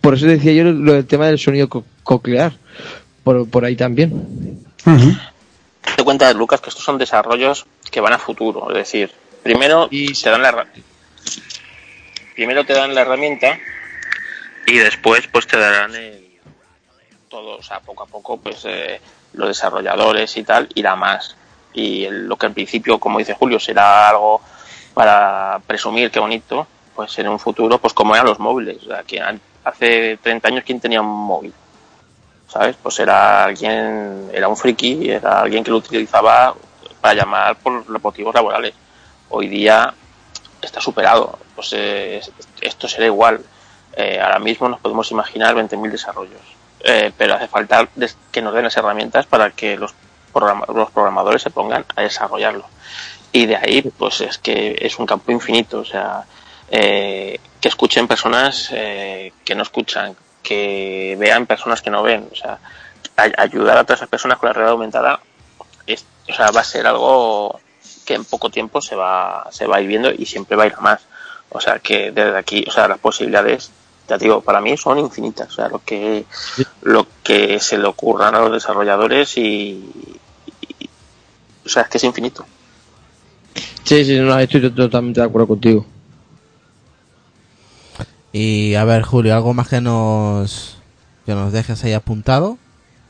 Por eso decía yo lo del tema del sonido co- coclear. Por, por ahí también. Te cuenta, Lucas, que estos son desarrollos que van a futuro. Es decir, primero Y- te dan la primero te dan la herramienta y después pues te darán el todo, o sea, poco a poco pues eh, los desarrolladores y tal irá más. Y el- lo que al principio, como dice Julio, será algo para presumir qué bonito, pues en un futuro, pues como eran los móviles. O sea, que an- hace 30 años, ¿quién tenía un móvil? ¿Sabes? Pues era alguien, era un friki, era alguien que lo utilizaba para llamar por motivos laborales. Hoy día está superado. Pues eh, esto será igual. Eh, ahora mismo nos podemos imaginar 20.000 desarrollos. Eh, pero hace falta que nos den las herramientas para que los, programa- los programadores se pongan a desarrollarlo. Y de ahí, pues es que es un campo infinito. O sea, que escuchen personas eh, que no escuchan, que vean personas que no ven. O sea, ayudar a todas esas personas con la realidad aumentada es, o sea, va a ser algo que en poco tiempo se va, se va a ir viendo y siempre va a ir a más. O sea, que desde aquí, o sea, las posibilidades, ya digo, para mí son infinitas. O sea, lo que, lo que se le ocurran a los desarrolladores y, y- o sea, es que es infinito. Sí, sí, no, estoy totalmente de acuerdo contigo. Y a ver, Julio, algo más que nos que nos dejes ahí apuntado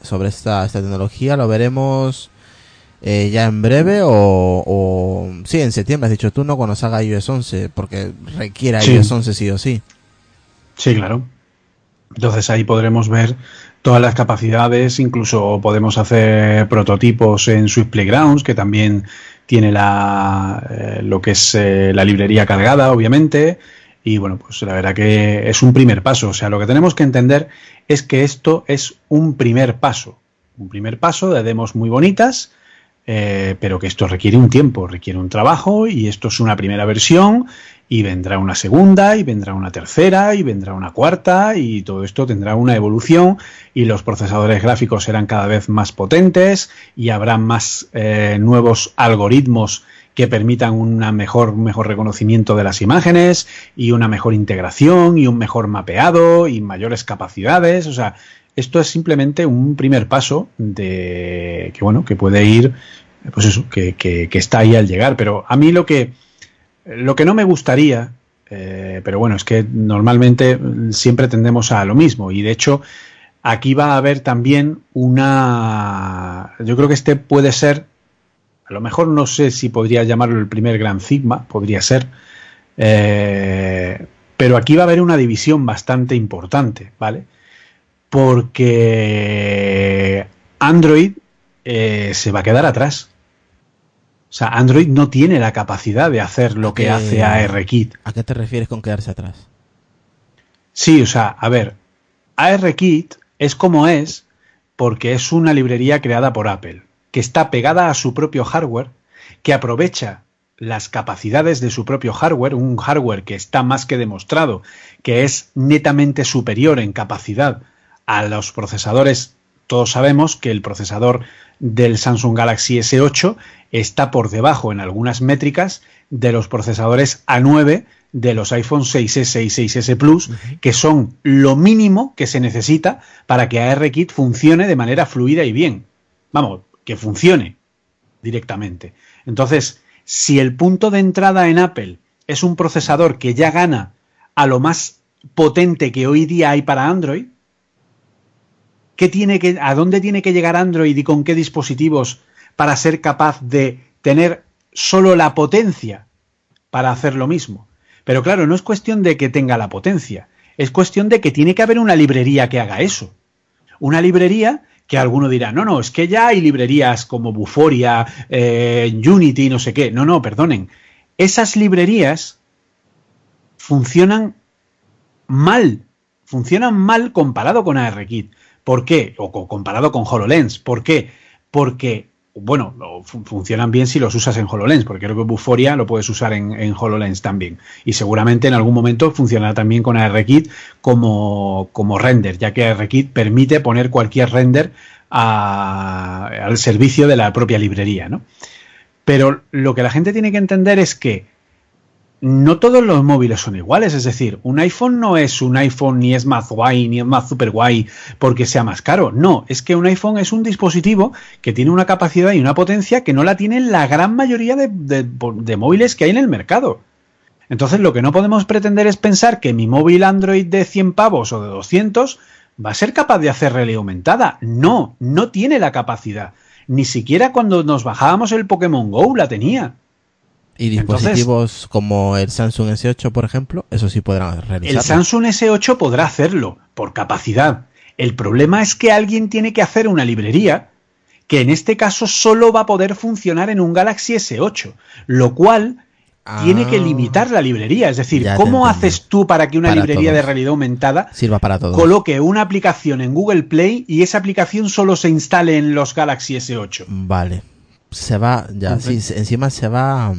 sobre esta, esta tecnología. Lo veremos eh, ya en breve o, o sí, en septiembre has dicho tú, ¿no? Cuando salga iOS 11, porque requiere Sí. iOS 11 sí o sí. Sí, claro. Entonces ahí podremos ver todas las capacidades, incluso podemos hacer prototipos en Swift Playgrounds, que también tiene la, eh, lo que es eh, la librería cargada, obviamente. Y bueno, pues la verdad que es un primer paso. O sea, lo que tenemos que entender es que esto es un primer paso. Un primer paso de demos muy bonitas, eh, pero que esto requiere un tiempo, requiere un trabajo y esto es una primera versión y vendrá una segunda y vendrá una tercera y vendrá una cuarta y todo esto tendrá una evolución y los procesadores gráficos serán cada vez más potentes y habrá más eh, nuevos algoritmos que permitan un mejor, mejor reconocimiento de las imágenes y una mejor integración y un mejor mapeado y mayores capacidades. O sea, esto es simplemente un primer paso de que bueno, que puede ir, pues eso, que, que, está ahí al llegar. Pero a mí lo que lo que no me gustaría, eh, pero bueno, es que normalmente siempre tendemos a lo mismo y de hecho aquí va a haber también una... Yo creo que este puede ser, a lo mejor no sé si podría llamarlo el primer gran Sigma, podría ser, eh, pero aquí va a haber una división bastante importante, ¿vale? Porque Android eh, se va a quedar atrás. O sea, Android no tiene la capacidad de hacer lo que Eh, hace ARKit. ¿A qué te refieres con quedarse atrás? Sí, o sea, a ver, ARKit es como es porque es una librería creada por Apple, que está pegada a su propio hardware, que aprovecha las capacidades de su propio hardware, un hardware que está más que demostrado que es netamente superior en capacidad a los procesadores. Todos sabemos que el procesador del Samsung Galaxy S8 está por debajo en algunas métricas de los procesadores A9 de los iPhone 6S y 6S Plus, que son lo mínimo que se necesita para que ARKit funcione de manera fluida y bien. Vamos, que funcione directamente. Entonces, si el punto de entrada en Apple es un procesador que ya gana a lo más potente que hoy día hay para Android, ¿qué tiene que, ¿a dónde tiene que llegar Android y con qué dispositivos para ser capaz de tener solo la potencia para hacer lo mismo? Pero claro, no es cuestión de que tenga la potencia, es cuestión de que tiene que haber una librería que haga eso. Una librería que alguno dirá, no, no, es que ya hay librerías como Buforia, eh, Unity, no sé qué. No, no, perdonen. Esas librerías funcionan mal, funcionan mal comparado con ARKit. ¿Por qué? O comparado con HoloLens. ¿Por qué? Porque, bueno, funcionan bien si los usas en HoloLens, porque creo que Buforia lo puedes usar en, en HoloLens también. Y seguramente en algún momento funcionará también con ARKit como, como render, ya que ARKit permite poner cualquier render al servicio de la propia librería, ¿no? Pero lo que la gente tiene que entender es que no todos los móviles son iguales, es decir, un iPhone no es un iPhone ni es más guay ni es más super guay porque sea más caro, no, es que un iPhone es un dispositivo que tiene una capacidad y una potencia que no la tienen la gran mayoría de, móviles que hay en el mercado. Entonces lo que no podemos pretender es pensar que mi móvil Android de 100 pavos o de 200 va a ser capaz de hacer realidad aumentada. No, no tiene la capacidad. Ni siquiera cuando nos bajábamos el Pokémon Go la tenía. Y dispositivos Entonces, como el Samsung S8, por ejemplo, eso sí podrán realizarlo. El Samsung S8 podrá hacerlo por capacidad. El problema es que alguien tiene que hacer una librería que en este caso solo va a poder funcionar en un Galaxy S8, lo cual ah, tiene que limitar la librería. Es decir, ¿cómo haces tú para que una para librería todos. de realidad aumentada sirva para todo? coloque una aplicación en Google Play y esa aplicación solo se instale en los Galaxy S8? Vale se va, ya, sí, encima se va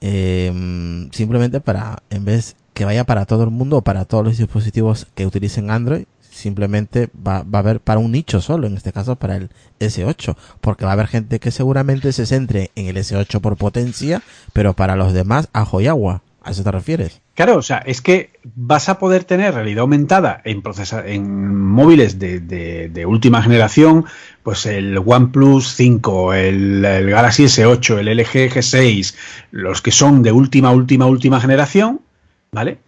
eh, simplemente para, en vez que vaya para todo el mundo o para todos los dispositivos que utilicen Android, simplemente va, va a haber para un nicho solo, en este caso para el S8, porque va a haber gente que seguramente se centre en el S8 por potencia, pero para los demás ajo y agua. ¿A eso te refieres? Claro, o sea, es que vas a poder tener realidad aumentada en, procesa en móviles de, de, última generación, pues el OnePlus 5, el, el, Galaxy S8, el LG G6, los que son de última, última, última generación, ¿vale?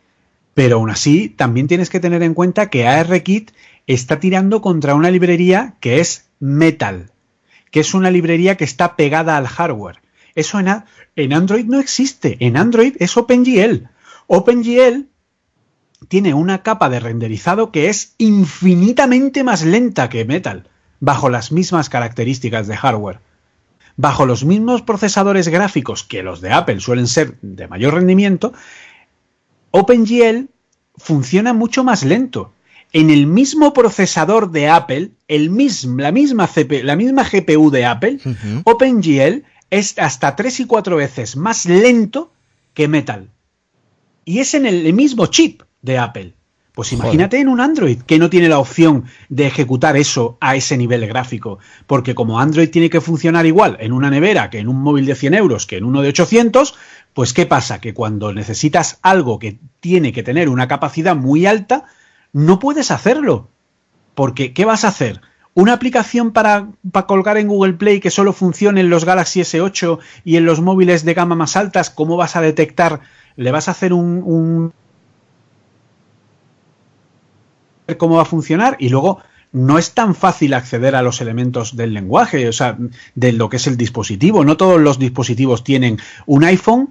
Pero aún así, también tienes que tener en cuenta que ARKit está tirando contra una librería que es Metal, que es una librería que está pegada al hardware. Eso en, en Android no existe. En Android es OpenGL. OpenGL tiene una capa de renderizado que es infinitamente más lenta que Metal, bajo las mismas características de hardware. Bajo los mismos procesadores gráficos que los de Apple suelen ser de mayor rendimiento, OpenGL funciona mucho más lento. En el mismo procesador de Apple, el mismo, la, misma CP, la misma GPU de Apple, uh -huh. OpenGL es hasta tres y cuatro veces más lento que Metal. Y es en el mismo chip de Apple. Pues imagínate Joder. en un Android que no tiene la opción de ejecutar eso a ese nivel gráfico, porque como Android tiene que funcionar igual en una nevera que en un móvil de 100 euros que en uno de 800, pues ¿qué pasa? Que cuando necesitas algo que tiene que tener una capacidad muy alta, no puedes hacerlo. Porque ¿qué vas a hacer? Una aplicación para, para, colgar en Google Play que solo funcione en los Galaxy S8 y en los móviles de gama más altas, ¿cómo vas a detectar? ¿Le vas a hacer un, un cómo va a funcionar? Y luego no es tan fácil acceder a los elementos del lenguaje, o sea, de lo que es el dispositivo. No todos los dispositivos tienen un iPhone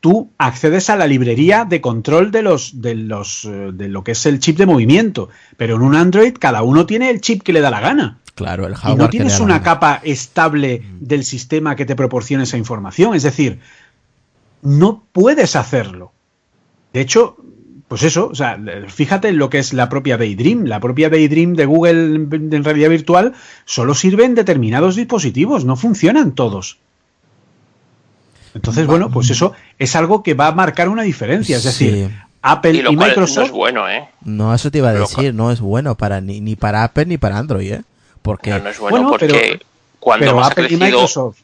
tú accedes a la librería de control de los de los de lo que es el chip de movimiento, pero en un Android cada uno tiene el chip que le da la gana. Claro, el hardware. Y no tienes una capa estable del sistema que te proporcione esa información, es decir, no puedes hacerlo. De hecho, pues eso, o sea, fíjate en lo que es la propia Daydream. La propia Daydream de Google en realidad virtual solo sirve en determinados dispositivos, no funcionan todos. Entonces, bueno, pues eso es algo que va a marcar una diferencia. Es decir, Sí. Apple Y cual no Microsoft. es bueno, ¿eh? No, eso te iba a decir, no es bueno para ni, ni para Apple ni para Android, ¿eh? Porque No, no es bueno, Bueno, porque pero- cuando pero más Apple ha y Microsoft.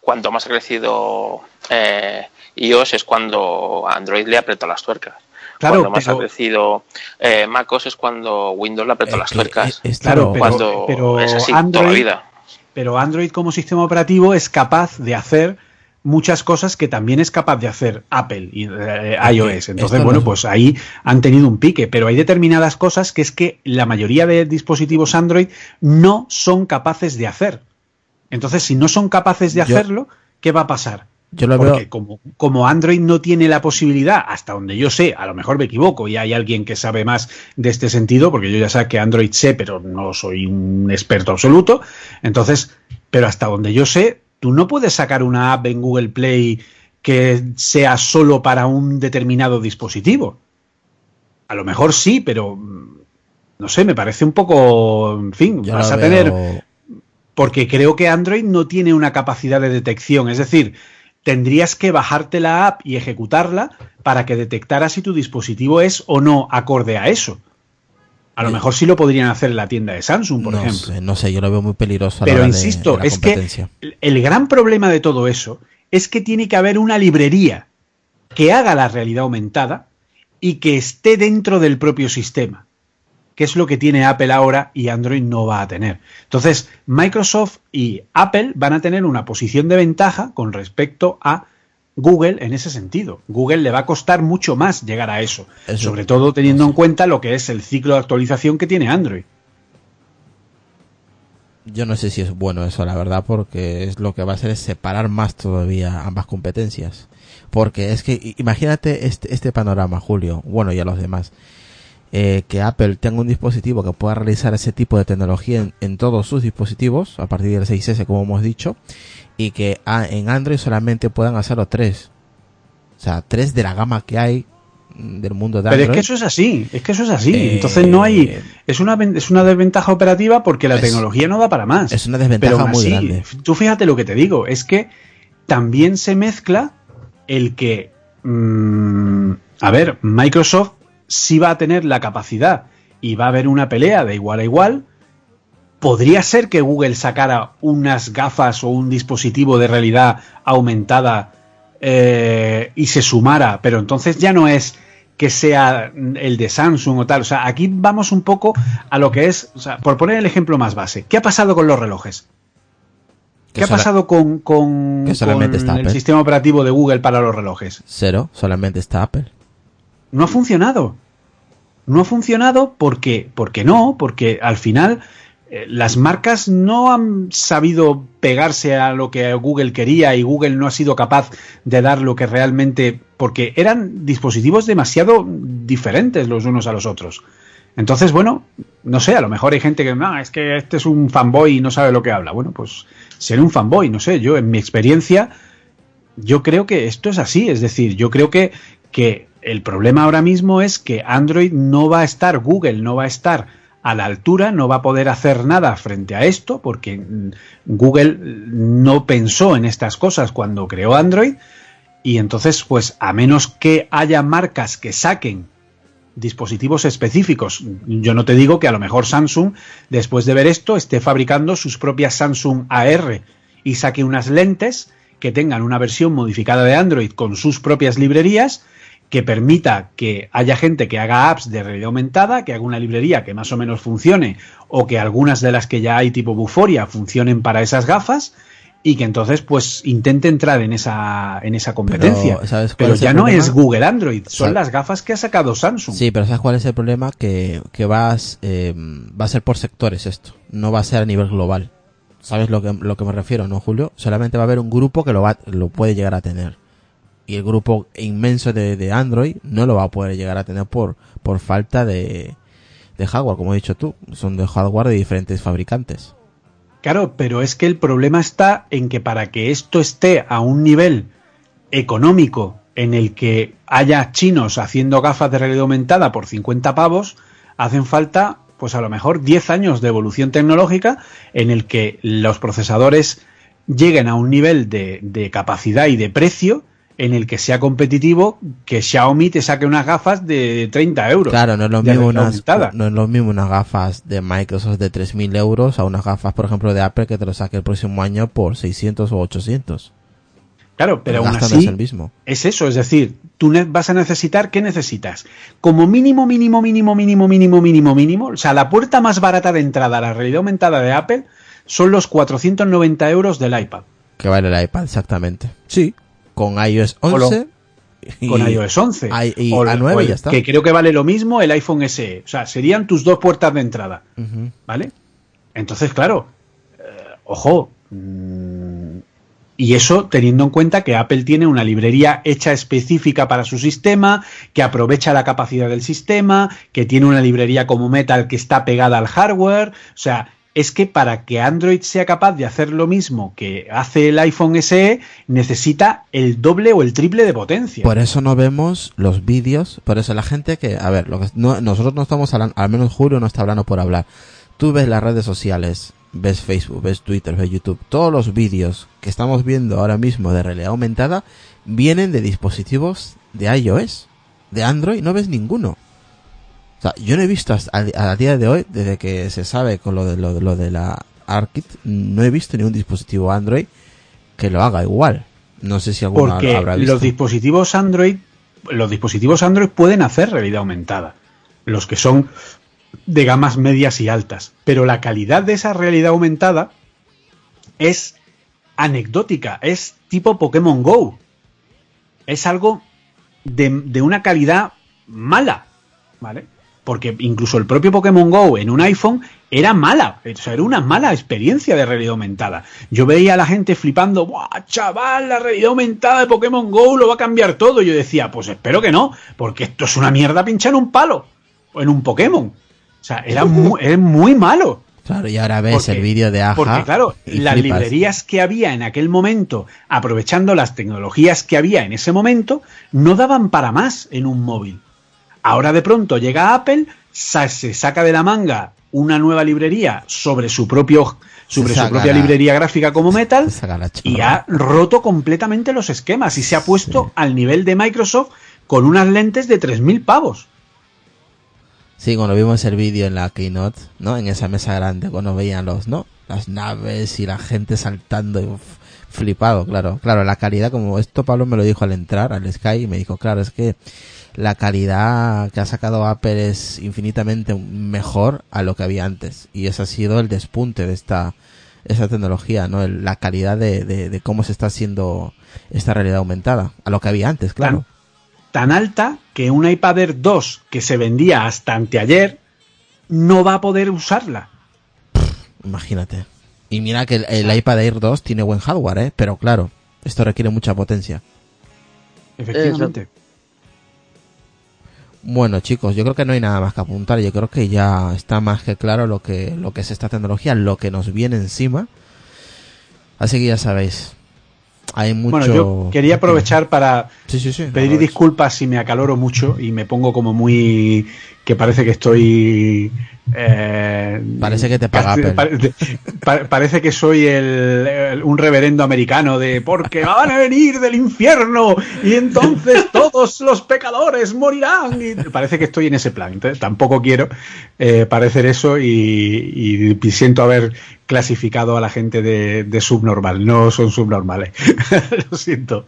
cuando más ha crecido eh, iOS es cuando Android le apretó las tuercas. Claro, cuando más pero- ha crecido eh, MacOS es cuando Windows le apretó Eh, las tuercas. es- Claro, cuando pero es así toda la Android- vida. Pero Android como sistema operativo es capaz de hacer muchas cosas que también es capaz de hacer Apple y eh, iOS. Entonces, Esto bueno, no- pues ahí han tenido un pique, pero hay determinadas cosas que es que la mayoría de dispositivos Android no son capaces de hacer. Entonces, si no son capaces de Yo- hacerlo, ¿qué va a pasar? yo lo Porque veo. como, como Android no tiene la posibilidad, hasta donde yo sé, a lo mejor me equivoco y hay alguien que sabe más de este sentido, porque yo ya sé que Android sé, pero no soy un experto absoluto. Entonces, pero hasta donde yo sé, tú no puedes sacar una app en Google Play que sea solo para un determinado dispositivo. A lo mejor sí, pero mm, no sé, me parece un poco, en fin, yo vas a tener porque creo que Android no tiene una capacidad de detección. Es decir, tendrías que bajarte la app y ejecutarla para que detectara si tu dispositivo es o no acorde a eso. A lo Eh, mejor sí lo podrían hacer en la tienda de Samsung, por no ejemplo. sé, no sé, yo lo veo muy peligroso. a la Pero hora insisto, de la es que el gran problema de todo eso es que tiene que haber una librería que haga la realidad aumentada y que esté dentro del propio sistema, que es lo que tiene Apple ahora y Android no va a tener. Entonces, Microsoft y Apple van a tener una posición de ventaja con respecto a Google en ese sentido. Google le va a costar mucho más llegar a eso, Eso- sobre todo teniendo en cuenta lo que es el ciclo de actualización que tiene Android. Yo no sé si es bueno eso, la verdad, porque es lo que va a hacer es separar más todavía ambas competencias. Porque es que imagínate este, este panorama, Julio, bueno, y a los demás. eh, que Apple tenga un dispositivo que pueda realizar ese tipo de tecnología en, en todos sus dispositivos, a partir del 6S, como hemos dicho, y que a- en Android solamente puedan hacerlo tres. O sea, tres de la gama que hay del mundo de Pero Android. es que eso es así, es que eso es así. Eh, Entonces no hay, es una, es una desventaja operativa porque la Es- tecnología no da para más. es una desventaja Pero aún muy así, grande. Tú fíjate lo que te digo, es que también se mezcla el que, mm, a ver, Microsoft sí va a tener la capacidad y va a haber una pelea de igual a igual. Podría ser que Google sacara unas gafas o un dispositivo de realidad aumentada eh, y se sumara, pero entonces ya no es que sea el de Samsung o tal. O sea, aquí vamos un poco a lo que es, o sea, por poner el ejemplo más base, ¿qué ha pasado con los relojes? ¿Qué ha pasado con, con- que solamente con está el sistema operativo de Google para los relojes? Cero, solamente está Apple. No ha funcionado. No ha funcionado porque, porque no, porque al final las marcas no han sabido pegarse a lo que Google quería y Google no ha sido capaz de dar lo que realmente, porque eran dispositivos demasiado diferentes los unos a los otros. Entonces, bueno, no sé, a lo mejor hay gente que, no, es que este es un fanboy y no sabe lo que habla. Bueno, pues ser un fanboy, no sé, yo en mi experiencia yo creo que esto es así, es decir, yo creo que, que el problema ahora mismo es que Android no va a estar, Google no va a estar a la altura, no va a poder hacer nada frente a esto, porque mm, Google no pensó en estas cosas cuando creó Android, y entonces, pues a menos que haya marcas que saquen dispositivos específicos. Yo no te digo que a lo mejor Samsung, después de ver esto, esté fabricando sus propias Samsung AR y saque unas lentes que tengan una versión modificada de Android con sus propias librerías que permita que haya gente que haga apps de realidad aumentada, que haga una librería que más o menos funcione, o que algunas de las que ya hay tipo Buforia funcionen para esas gafas, y que entonces pues intente entrar en esa en esa competencia. Pero, ¿sabes cuál Pero es el ya no problema? es Google Android, son ¿Sabes? las gafas que ha sacado Samsung. Sí, pero ¿sabes cuál es el problema? Que, que vas, eh, va a ser por sectores esto. No va a ser a nivel global. ¿Sabes lo que, lo que me refiero, no, Julio? Solamente va a haber un grupo que lo, va, lo puede llegar a tener. Y el grupo inmenso de, Android no lo va a poder llegar a tener por, por falta de, de hardware, como he dicho tú. Son de hardware de diferentes fabricantes. Claro, pero es que el problema está en que para que esto esté a un nivel económico en el que haya chinos haciendo gafas de realidad aumentada por 50 pavos, hacen falta, pues a lo mejor 10 años de evolución tecnológica en el que los procesadores lleguen a un nivel de, de capacidad y de precio en el que sea competitivo que Xiaomi te saque unas gafas de 30 euros. Claro, no es lo mismo unas, no es lo mismo unas gafas de Microsoft de 3.000 euros a unas gafas, por ejemplo, de Apple que te lo saque el próximo año por 600 o 800. Claro, pero El aún así no es el mismo. es eso, es decir, tú vas a necesitar, ¿qué necesitas? Como mínimo, mínimo, mínimo, mínimo, mínimo, mínimo, mínimo, o sea, la puerta más barata de entrada a la realidad aumentada de Apple son los 490 euros del iPad, Que vale el iPad, exactamente. Sí. Con iOS O lo- 11. y- con iOS 11. I- y O el- A9 o el ya está. Que creo que vale lo mismo el iPhone SE. O sea, serían tus dos puertas de entrada. ¿Vale? Entonces, claro, eh, ojo. mm, y eso teniendo en cuenta que Apple tiene una librería hecha específica para su sistema, que aprovecha la capacidad del sistema, que tiene una librería como Metal que está pegada al hardware. O sea, es que para que Android sea capaz de hacer lo mismo que hace el iPhone SE, necesita el doble o el triple de potencia. Por eso no vemos los vídeos, por eso la gente que, a ver, lo que, no- nosotros no estamos hablando, al menos Julio no está hablando por hablar. Tú ves las redes sociales, ves Facebook, ves Twitter, ves YouTube, todos los vídeos que estamos viendo ahora mismo de realidad aumentada vienen de dispositivos de iOS, de Android, no ves ninguno. O sea, yo no he visto hasta a, a día de hoy, desde que se sabe con lo de, lo, de- lo de la ARKit, no he visto ningún dispositivo Android que lo haga igual. No sé si alguno Porque habrá visto. los dispositivos Android, los dispositivos Android pueden hacer realidad aumentada. Los que son de gamas medias y altas. Pero la calidad de esa realidad aumentada es anecdótica, es tipo Pokémon Go. Es algo de, de una calidad mala, ¿vale? Porque incluso el propio Pokémon Go en un iPhone era mala, o sea, era una mala experiencia de realidad aumentada. Yo veía a la gente flipando, ¡buah, chaval, la realidad aumentada de Pokémon Go lo va a cambiar todo! Y yo decía, pues espero que no, porque esto es una mierda pinchar un palo, o en un Pokémon. O sea, era muy, muy malo. Claro, y ahora ves Porque- el vídeo de Aja. Porque claro, las flipas. librerías que había en aquel momento, aprovechando las tecnologías que había en ese momento, no daban para más en un móvil. Ahora de pronto llega Apple, se saca de la manga una nueva librería sobre su propio sobre su propia la- librería gráfica como Metal y ha roto completamente los esquemas y se ha puesto al nivel de Microsoft con unas lentes de 3.000 pavos. Sí, cuando vimos el vídeo en la keynote, ¿no? En esa mesa grande, cuando veían los, ¿no? Las naves y la gente saltando y flipado, claro. Claro, la calidad, como esto Pablo me lo dijo al entrar al Sky y me dijo, claro, es que la calidad que ha sacado Apple es infinitamente mejor a lo que había antes. Y ese ha sido el despunte de esta, esta tecnología, ¿no? El- la calidad de, de, de cómo se está haciendo esta realidad aumentada a lo que había antes, claro. Tan alta que un iPad Air 2 que se vendía hasta anteayer no va a poder usarla. Imagínate. Y mira que el, el iPad Air 2 tiene buen hardware, ¿eh? Pero claro, esto requiere mucha potencia. Efectivamente. Bueno, chicos, yo creo que no hay nada más que apuntar. Yo creo que ya está más que claro lo que, lo que es esta tecnología, lo que nos viene encima. Así que ya sabéis. Hay mucho. Bueno, yo quería aprovechar para Sí, sí, sí. pedir disculpas si me acaloro mucho y me pongo como muy que parece que estoy eh, Parece que te paga parece que soy el, el- un reverendo americano de porque van a venir del infierno y entonces todos los pecadores morirán y parece que estoy en ese plan. Entonces tampoco quiero eh, parecer eso y, y siento haber clasificado a la gente de, de subnormal. No son subnormales. Lo siento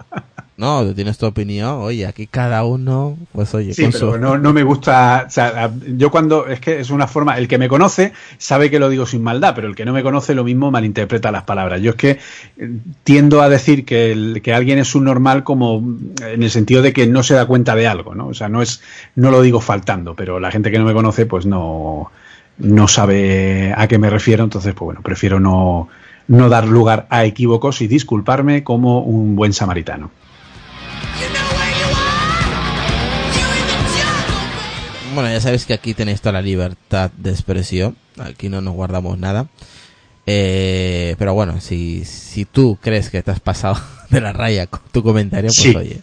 No, tienes tu opinión. Oye, aquí cada uno, pues oye, Sí, con pero su- no, no me gusta. o sea, yo cuando. Es que es una forma. El que me conoce sabe que lo digo sin maldad, pero el que no me conoce lo mismo malinterpreta las palabras. Yo es que eh, tiendo a decir que, el- que alguien es un normal como en el sentido de que no se da cuenta de algo, ¿no? O sea, no es. No lo digo faltando, pero la gente que no me conoce, pues no. No sabe a qué me refiero, entonces, pues bueno, prefiero no, no dar lugar a equívocos y disculparme como un buen samaritano. Bueno, ya sabéis que aquí tenéis toda la libertad de expresión. Aquí no nos guardamos nada. Eh, pero bueno, si, si tú crees que te has pasado de la raya con tu comentario, pues Sí. oye,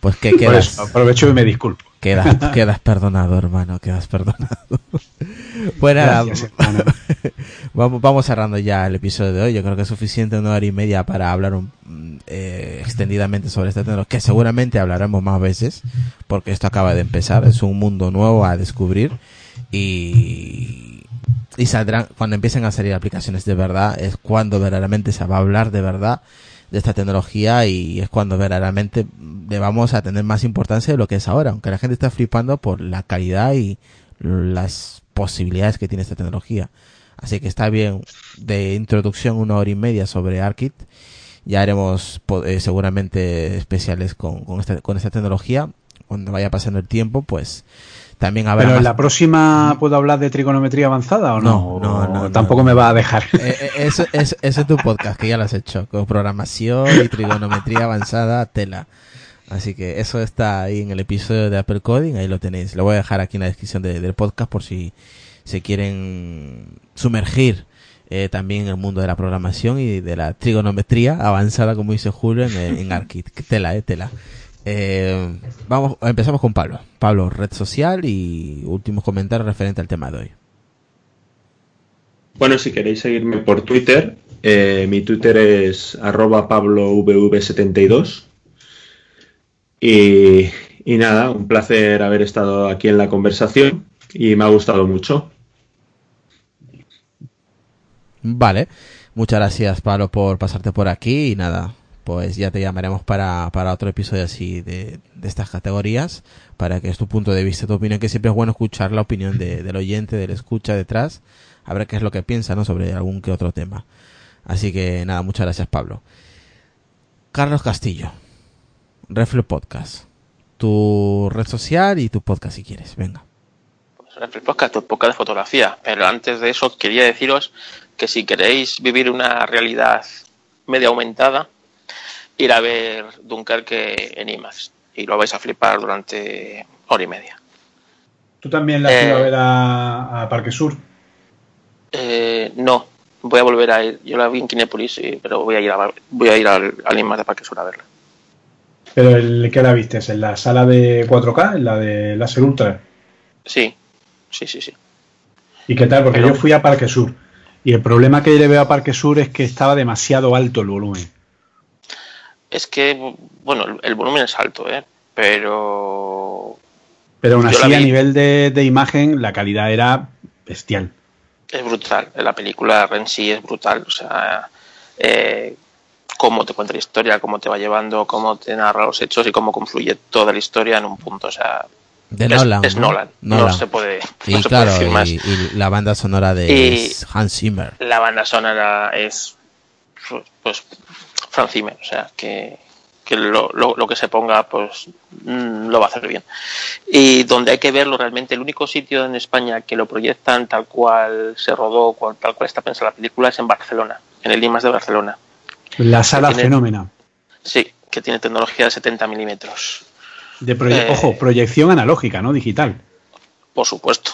pues que Por quedas, eso aprovecho y me disculpo. quedas, quedas perdonado, hermano, quedas perdonado. Pues nada, Gracias, vamos, vamos cerrando ya el episodio de hoy. Yo creo que es suficiente una hora y media para hablar un- eh, extendidamente sobre este tema, que seguramente hablaremos más veces, porque esto acaba de empezar. Es un mundo nuevo a descubrir y, y saldrán, cuando empiecen a salir aplicaciones de verdad, es cuando verdaderamente se va a hablar de verdad de esta tecnología y es cuando verdaderamente le vamos a tener más importancia de lo que es ahora, aunque la gente está flipando por la calidad y las posibilidades que tiene esta tecnología. Así que está bien de introducción una hora y media sobre ARKit. Ya haremos eh, seguramente especiales con, con, esta, con esta tecnología. Cuando vaya pasando el tiempo, pues también habrá Pero en más- la próxima puedo hablar de trigonometría avanzada o no? No, no, no, ¿O Tampoco me va a dejar. Eh, eh, eso, es, ese es tu podcast, que ya lo has hecho, con programación y trigonometría avanzada, tela. Así que eso está ahí en el episodio de Apple Coding, ahí lo tenéis. Lo voy a dejar aquí en la descripción de- del podcast por si se quieren sumergir eh, también en el mundo de la programación y de la trigonometría avanzada, como dice Julio, en, en Arquit. Tela, eh, tela. Eh, vamos, empezamos con Pablo. Pablo, red social y últimos comentarios referente al tema de hoy. Bueno, si queréis seguirme por Twitter, eh, mi Twitter es arroba pablovv72. Y, nada, un placer haber estado aquí en la conversación y me ha gustado mucho. Vale, muchas gracias Pablo por pasarte por aquí y nada, pues ya te llamaremos para, para otro episodio así de, de estas categorías, para que es tu punto de vista, tu opinión, que siempre es bueno escuchar la opinión de- del oyente, del escucha detrás, a ver qué es lo que piensa, ¿no? Sobre algún que otro tema. Así que nada, muchas gracias Pablo. Carlos Castillo, Refle Podcast, tu red social y tu podcast si quieres, venga. el podcast, tu podcast de fotografía. Pero antes de eso, quería deciros que si queréis vivir una realidad media aumentada, ir a ver Dunkerque en IMAX. Y lo vais a flipar durante hora y media. ¿Tú también la has Eh, ido a ver a, a Parque Sur? Eh, no, voy a volver a ir. Yo la vi en Kinépolis, pero voy a ir, a, voy a ir al, al IMAX de Parque Sur a verla. ¿Pero el que la viste? ¿En la sala de 4K? ¿En la de Láser Ultra? Sí, sí, sí, sí. ¿Y qué tal? Porque Pero- yo fui a Parque Sur. Y el problema que le veo a Parque Sur es que estaba demasiado alto el volumen. Es que, bueno, el, volumen es alto, ¿eh? Pero Pero aún así, a nivel de, de imagen, la calidad era bestial. es brutal. La película en sí es brutal. O sea, eh, cómo te cuenta la historia, cómo te va llevando, cómo te narra los hechos y cómo confluye toda la historia en un punto. O sea, De es, Nolan. es ¿no? Nolan. Nolan. No se puede, Y no se claro, puede decir más. y, y la banda sonora de Y- Hans Zimmer. La banda sonora es, pues, Franz Zimmer. O sea, que, que lo, lo- lo que se ponga, pues, mm, lo va a hacer bien. Y donde hay que verlo realmente, el único sitio en España que lo proyectan tal cual se rodó, cual- tal cual está pensada la película, es en Barcelona, en el IMAX de Barcelona. La sala tiene- fenómena. Sí, que tiene tecnología de 70 milímetros. De proye- Eh. Ojo, proyección analógica, no digital. Por supuesto.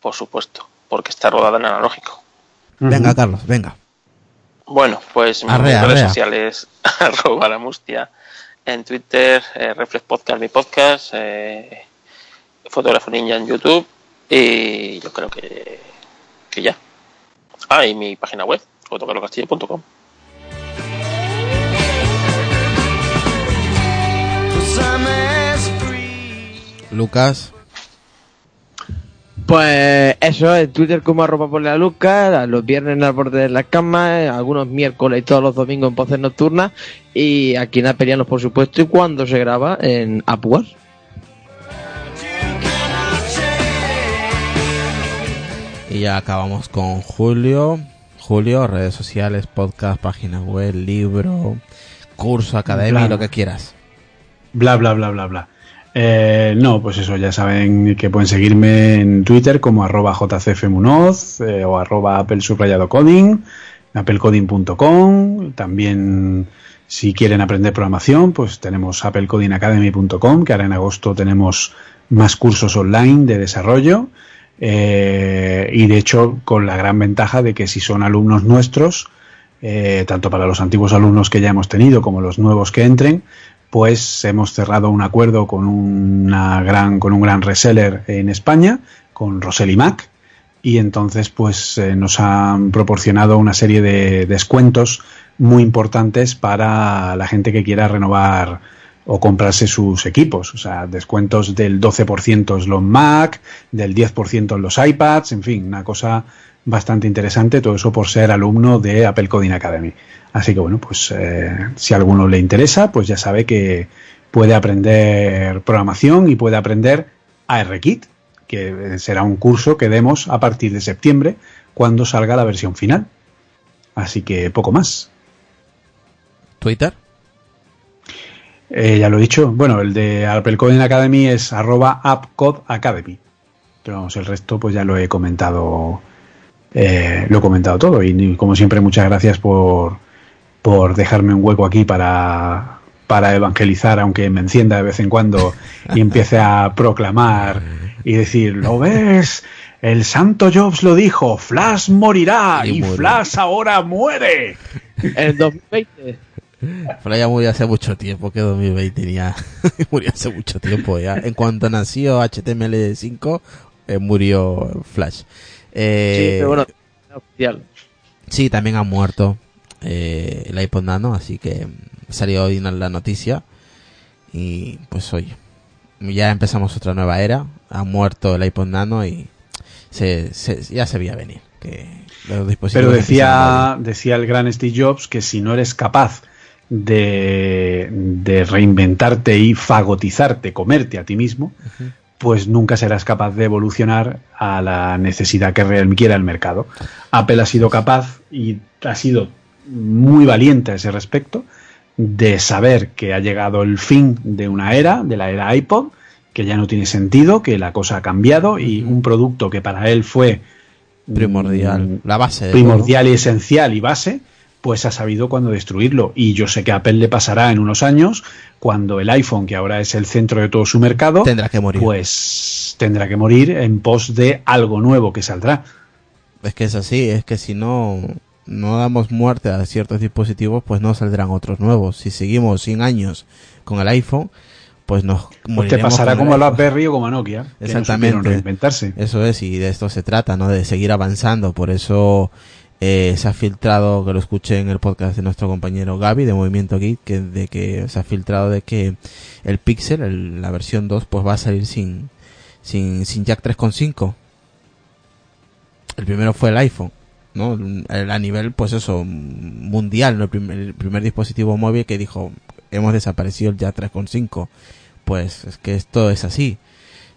Por supuesto. Porque está rodada en analógico. Venga. Carlos, venga. Bueno, pues mis Arrea, redes arrea. sociales, arroba la mustia. En Twitter, eh, Reflex Podcast, mi podcast. Eh, Fotógrafo Ninja en YouTube. Y yo creo que, que ya. Ah, y mi página web, Lucas, Pues eso, en Twitter como arroba por la Lucas, los viernes en el borde de la cama, algunos miércoles y todos los domingos en Voces Nocturnas, y aquí en Aperianos, por supuesto, y cuando se graba en Apuas. y ya acabamos con Julio. Julio, redes sociales, podcast, página web, libro, curso, academia, lo que quieras. Bla, bla, bla, bla, bla. Eh, no, pues eso, ya saben que pueden seguirme en Twitter como arroba jcfmunoz eh, o arroba apple subrayado coding, applecoding.com. También, si quieren aprender programación, pues tenemos applecodingacademy.com, que ahora en agosto tenemos más cursos online de desarrollo. Eh, y de hecho, con la gran ventaja de que si son alumnos nuestros, eh, tanto para los antiguos alumnos que ya hemos tenido como los nuevos que entren, pues hemos cerrado un acuerdo con una gran con un gran reseller en España, con Rosely Mac, y entonces pues eh, nos han proporcionado una serie de descuentos muy importantes para la gente que quiera renovar o comprarse sus equipos, o sea, descuentos del 12% en los Mac, del 10% en los iPads, en fin, una cosa bastante interesante, todo eso por ser alumno de Apple Coding Academy. Así que bueno, pues eh, si a alguno le interesa, pues ya sabe que puede aprender programación y puede aprender ARKit, que será un curso que demos a partir de septiembre cuando salga la versión final. Así que poco más. Twitter. Eh, ya lo he dicho. Bueno, el de Apple Coding Academy es arroba appcodeacademy. Pero vamos, el resto pues ya lo he comentado. eh, lo he comentado todo. Y como siempre, muchas gracias por, por dejarme un hueco aquí para, para evangelizar, aunque me encienda de vez en cuando y empiece a proclamar y decir, ¿lo ves? El santo Jobs lo dijo, Flash morirá Y y. Flash ahora muere. En el 2020. Flash ya murió hace mucho tiempo, que 2020 ya murió hace mucho tiempo ya. En cuanto nació HTML5, eh, murió Flash. Eh, sí, pero bueno, oficial. Sí, también ha muerto eh, el iPod Nano, así que salió hoy en la noticia. Y pues oye, ya empezamos otra nueva era. Ha muerto el iPod Nano y se, se- ya se veía venir. Que los dispositivos Pero decía, decía el gran Steve Jobs que si no eres capaz de, de reinventarte y fagotizarte, comerte a ti mismo, pues nunca serás capaz de evolucionar a la necesidad que requiera el mercado. Apple ha sido capaz y ha sido muy valiente a ese respecto de saber que ha llegado el fin de una era, de la era iPod, que ya no tiene sentido, que la cosa ha cambiado y un producto que para él fue primordial. La base primordial y esencial y base, pues ha sabido cuándo destruirlo. Y yo sé que a Apple le pasará en unos años, cuando el iPhone, que ahora es el centro de todo su mercado. Tendrá que morir. pues tendrá que morir en pos de algo nuevo que saldrá. Es que es así, es que si no, no damos muerte a ciertos dispositivos, pues no saldrán otros nuevos. Si seguimos 100 años con el iPhone, pues nos Pues te pasará como a. BlackBerry o como a Nokia, que no Exactamente. supieron reinventarse. Eso es, y de esto se trata, ¿no? De seguir avanzando. Por eso eh, se ha filtrado, que lo escuché en el podcast de nuestro compañero Gaby de Movimiento Geek, que, de que se ha filtrado de que el Pixel, el- la versión 2, pues va a salir sin, sin, sin jack 3.5. El primero fue el iPhone, ¿no? El- A nivel, pues eso, mundial, ¿no? El primer, primer dispositivo móvil que dijo, hemos desaparecido el jack 3.5. Pues es que esto es así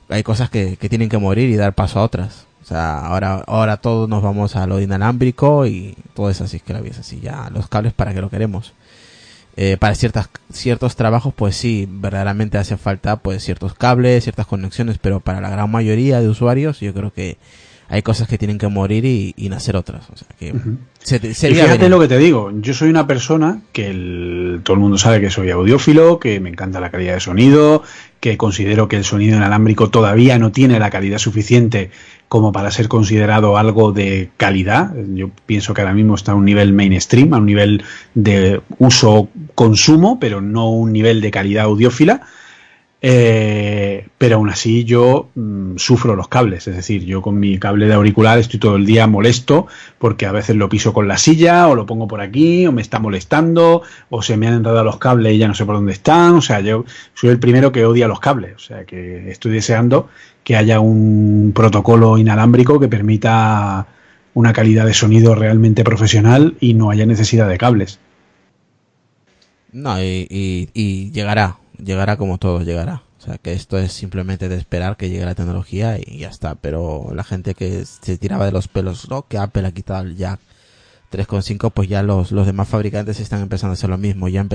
hay cosas que, que tienen que morir y dar paso a otras. O sea, ahora, ahora todos nos vamos a lo inalámbrico y todo es así, es que la vida es así. Ya los cables para que lo queremos. Eh, para ciertas, ciertos trabajos, pues sí, verdaderamente hace falta pues ciertos cables, ciertas conexiones, pero para la gran mayoría de usuarios yo creo que hay cosas que tienen que morir y, y nacer otras. O sea, que se, se Y veía fíjate venir. lo que te digo, yo soy una persona que el- todo el mundo sabe que soy audiófilo, que me encanta la calidad de sonido, que considero que el sonido inalámbrico todavía no tiene la calidad suficiente como para ser considerado algo de calidad. Yo pienso que ahora mismo está a un nivel mainstream, a un nivel de uso-consumo, pero no un nivel de calidad audiófila. Eh, pero aún así yo mm, sufro los cables, es decir, yo con mi cable de auricular estoy todo el día molesto porque a veces lo piso con la silla o lo pongo por aquí o me está molestando o se me han enredado los cables y ya no sé por dónde están, o sea, yo soy el primero que odia los cables, o sea, que estoy deseando que haya un protocolo inalámbrico que permita una calidad de sonido realmente profesional y no haya necesidad de cables. No, y, llegará, llegará como todo llegará. O sea, que esto es simplemente de esperar que llegue la tecnología y ya está. Pero la gente que se tiraba de los pelos, ¿no? Que Apple ha quitado el jack 3.5, pues ya los, los demás fabricantes están empezando a hacer lo mismo. Ya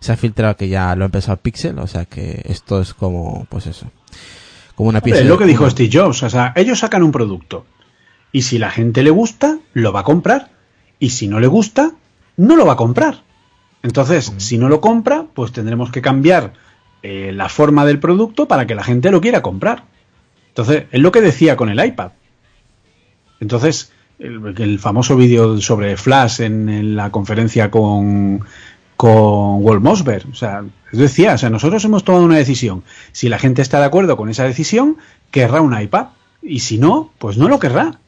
se ha filtrado que ya lo ha empezado Pixel, o sea que esto es como, pues eso. Como una pieza Es lo que dijo una- Steve Jobs, o sea, ellos sacan un producto y si la gente le gusta, lo va a comprar y si no le gusta, no lo va a comprar. Entonces, si no lo compra, pues tendremos que cambiar eh, la forma del producto para que la gente lo quiera comprar. Entonces, es lo que decía con el iPad. Entonces, el, el famoso vídeo sobre Flash en, en la conferencia con, con Walt Mossberg. O sea, decía, o sea, nosotros hemos tomado una decisión. Si la gente está de acuerdo con esa decisión, querrá un iPad. Y si no, pues no lo querrá.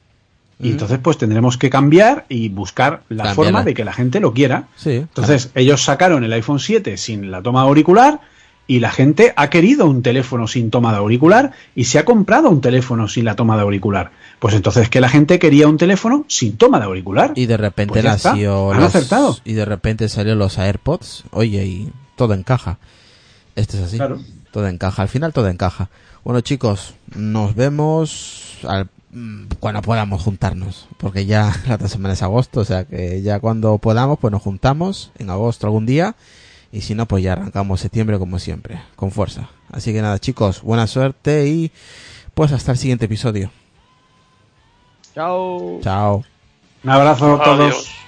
Y entonces pues tendremos que cambiar y buscar la forma de que la gente lo quiera. Sí. Entonces ellos sacaron el iPhone 7 sin la toma auricular y la gente ha querido un teléfono sin toma de auricular y se ha comprado un teléfono sin la toma de auricular. Pues entonces que la gente quería un teléfono sin toma de auricular. Y de repente Pues han los- acertado. y de repente salieron los AirPods. Oye, y todo encaja. Esto es así. Claro. Todo encaja. Al final todo encaja. Bueno, chicos, nos vemos al- cuando podamos juntarnos, porque ya la otra semana es agosto, o sea que ya cuando podamos, pues nos juntamos en agosto algún día, y si no, pues ya arrancamos septiembre como siempre, con fuerza. Así que nada, chicos, buena suerte y pues hasta el siguiente episodio. Chao. Chao. Un abrazo a todos. Adiós.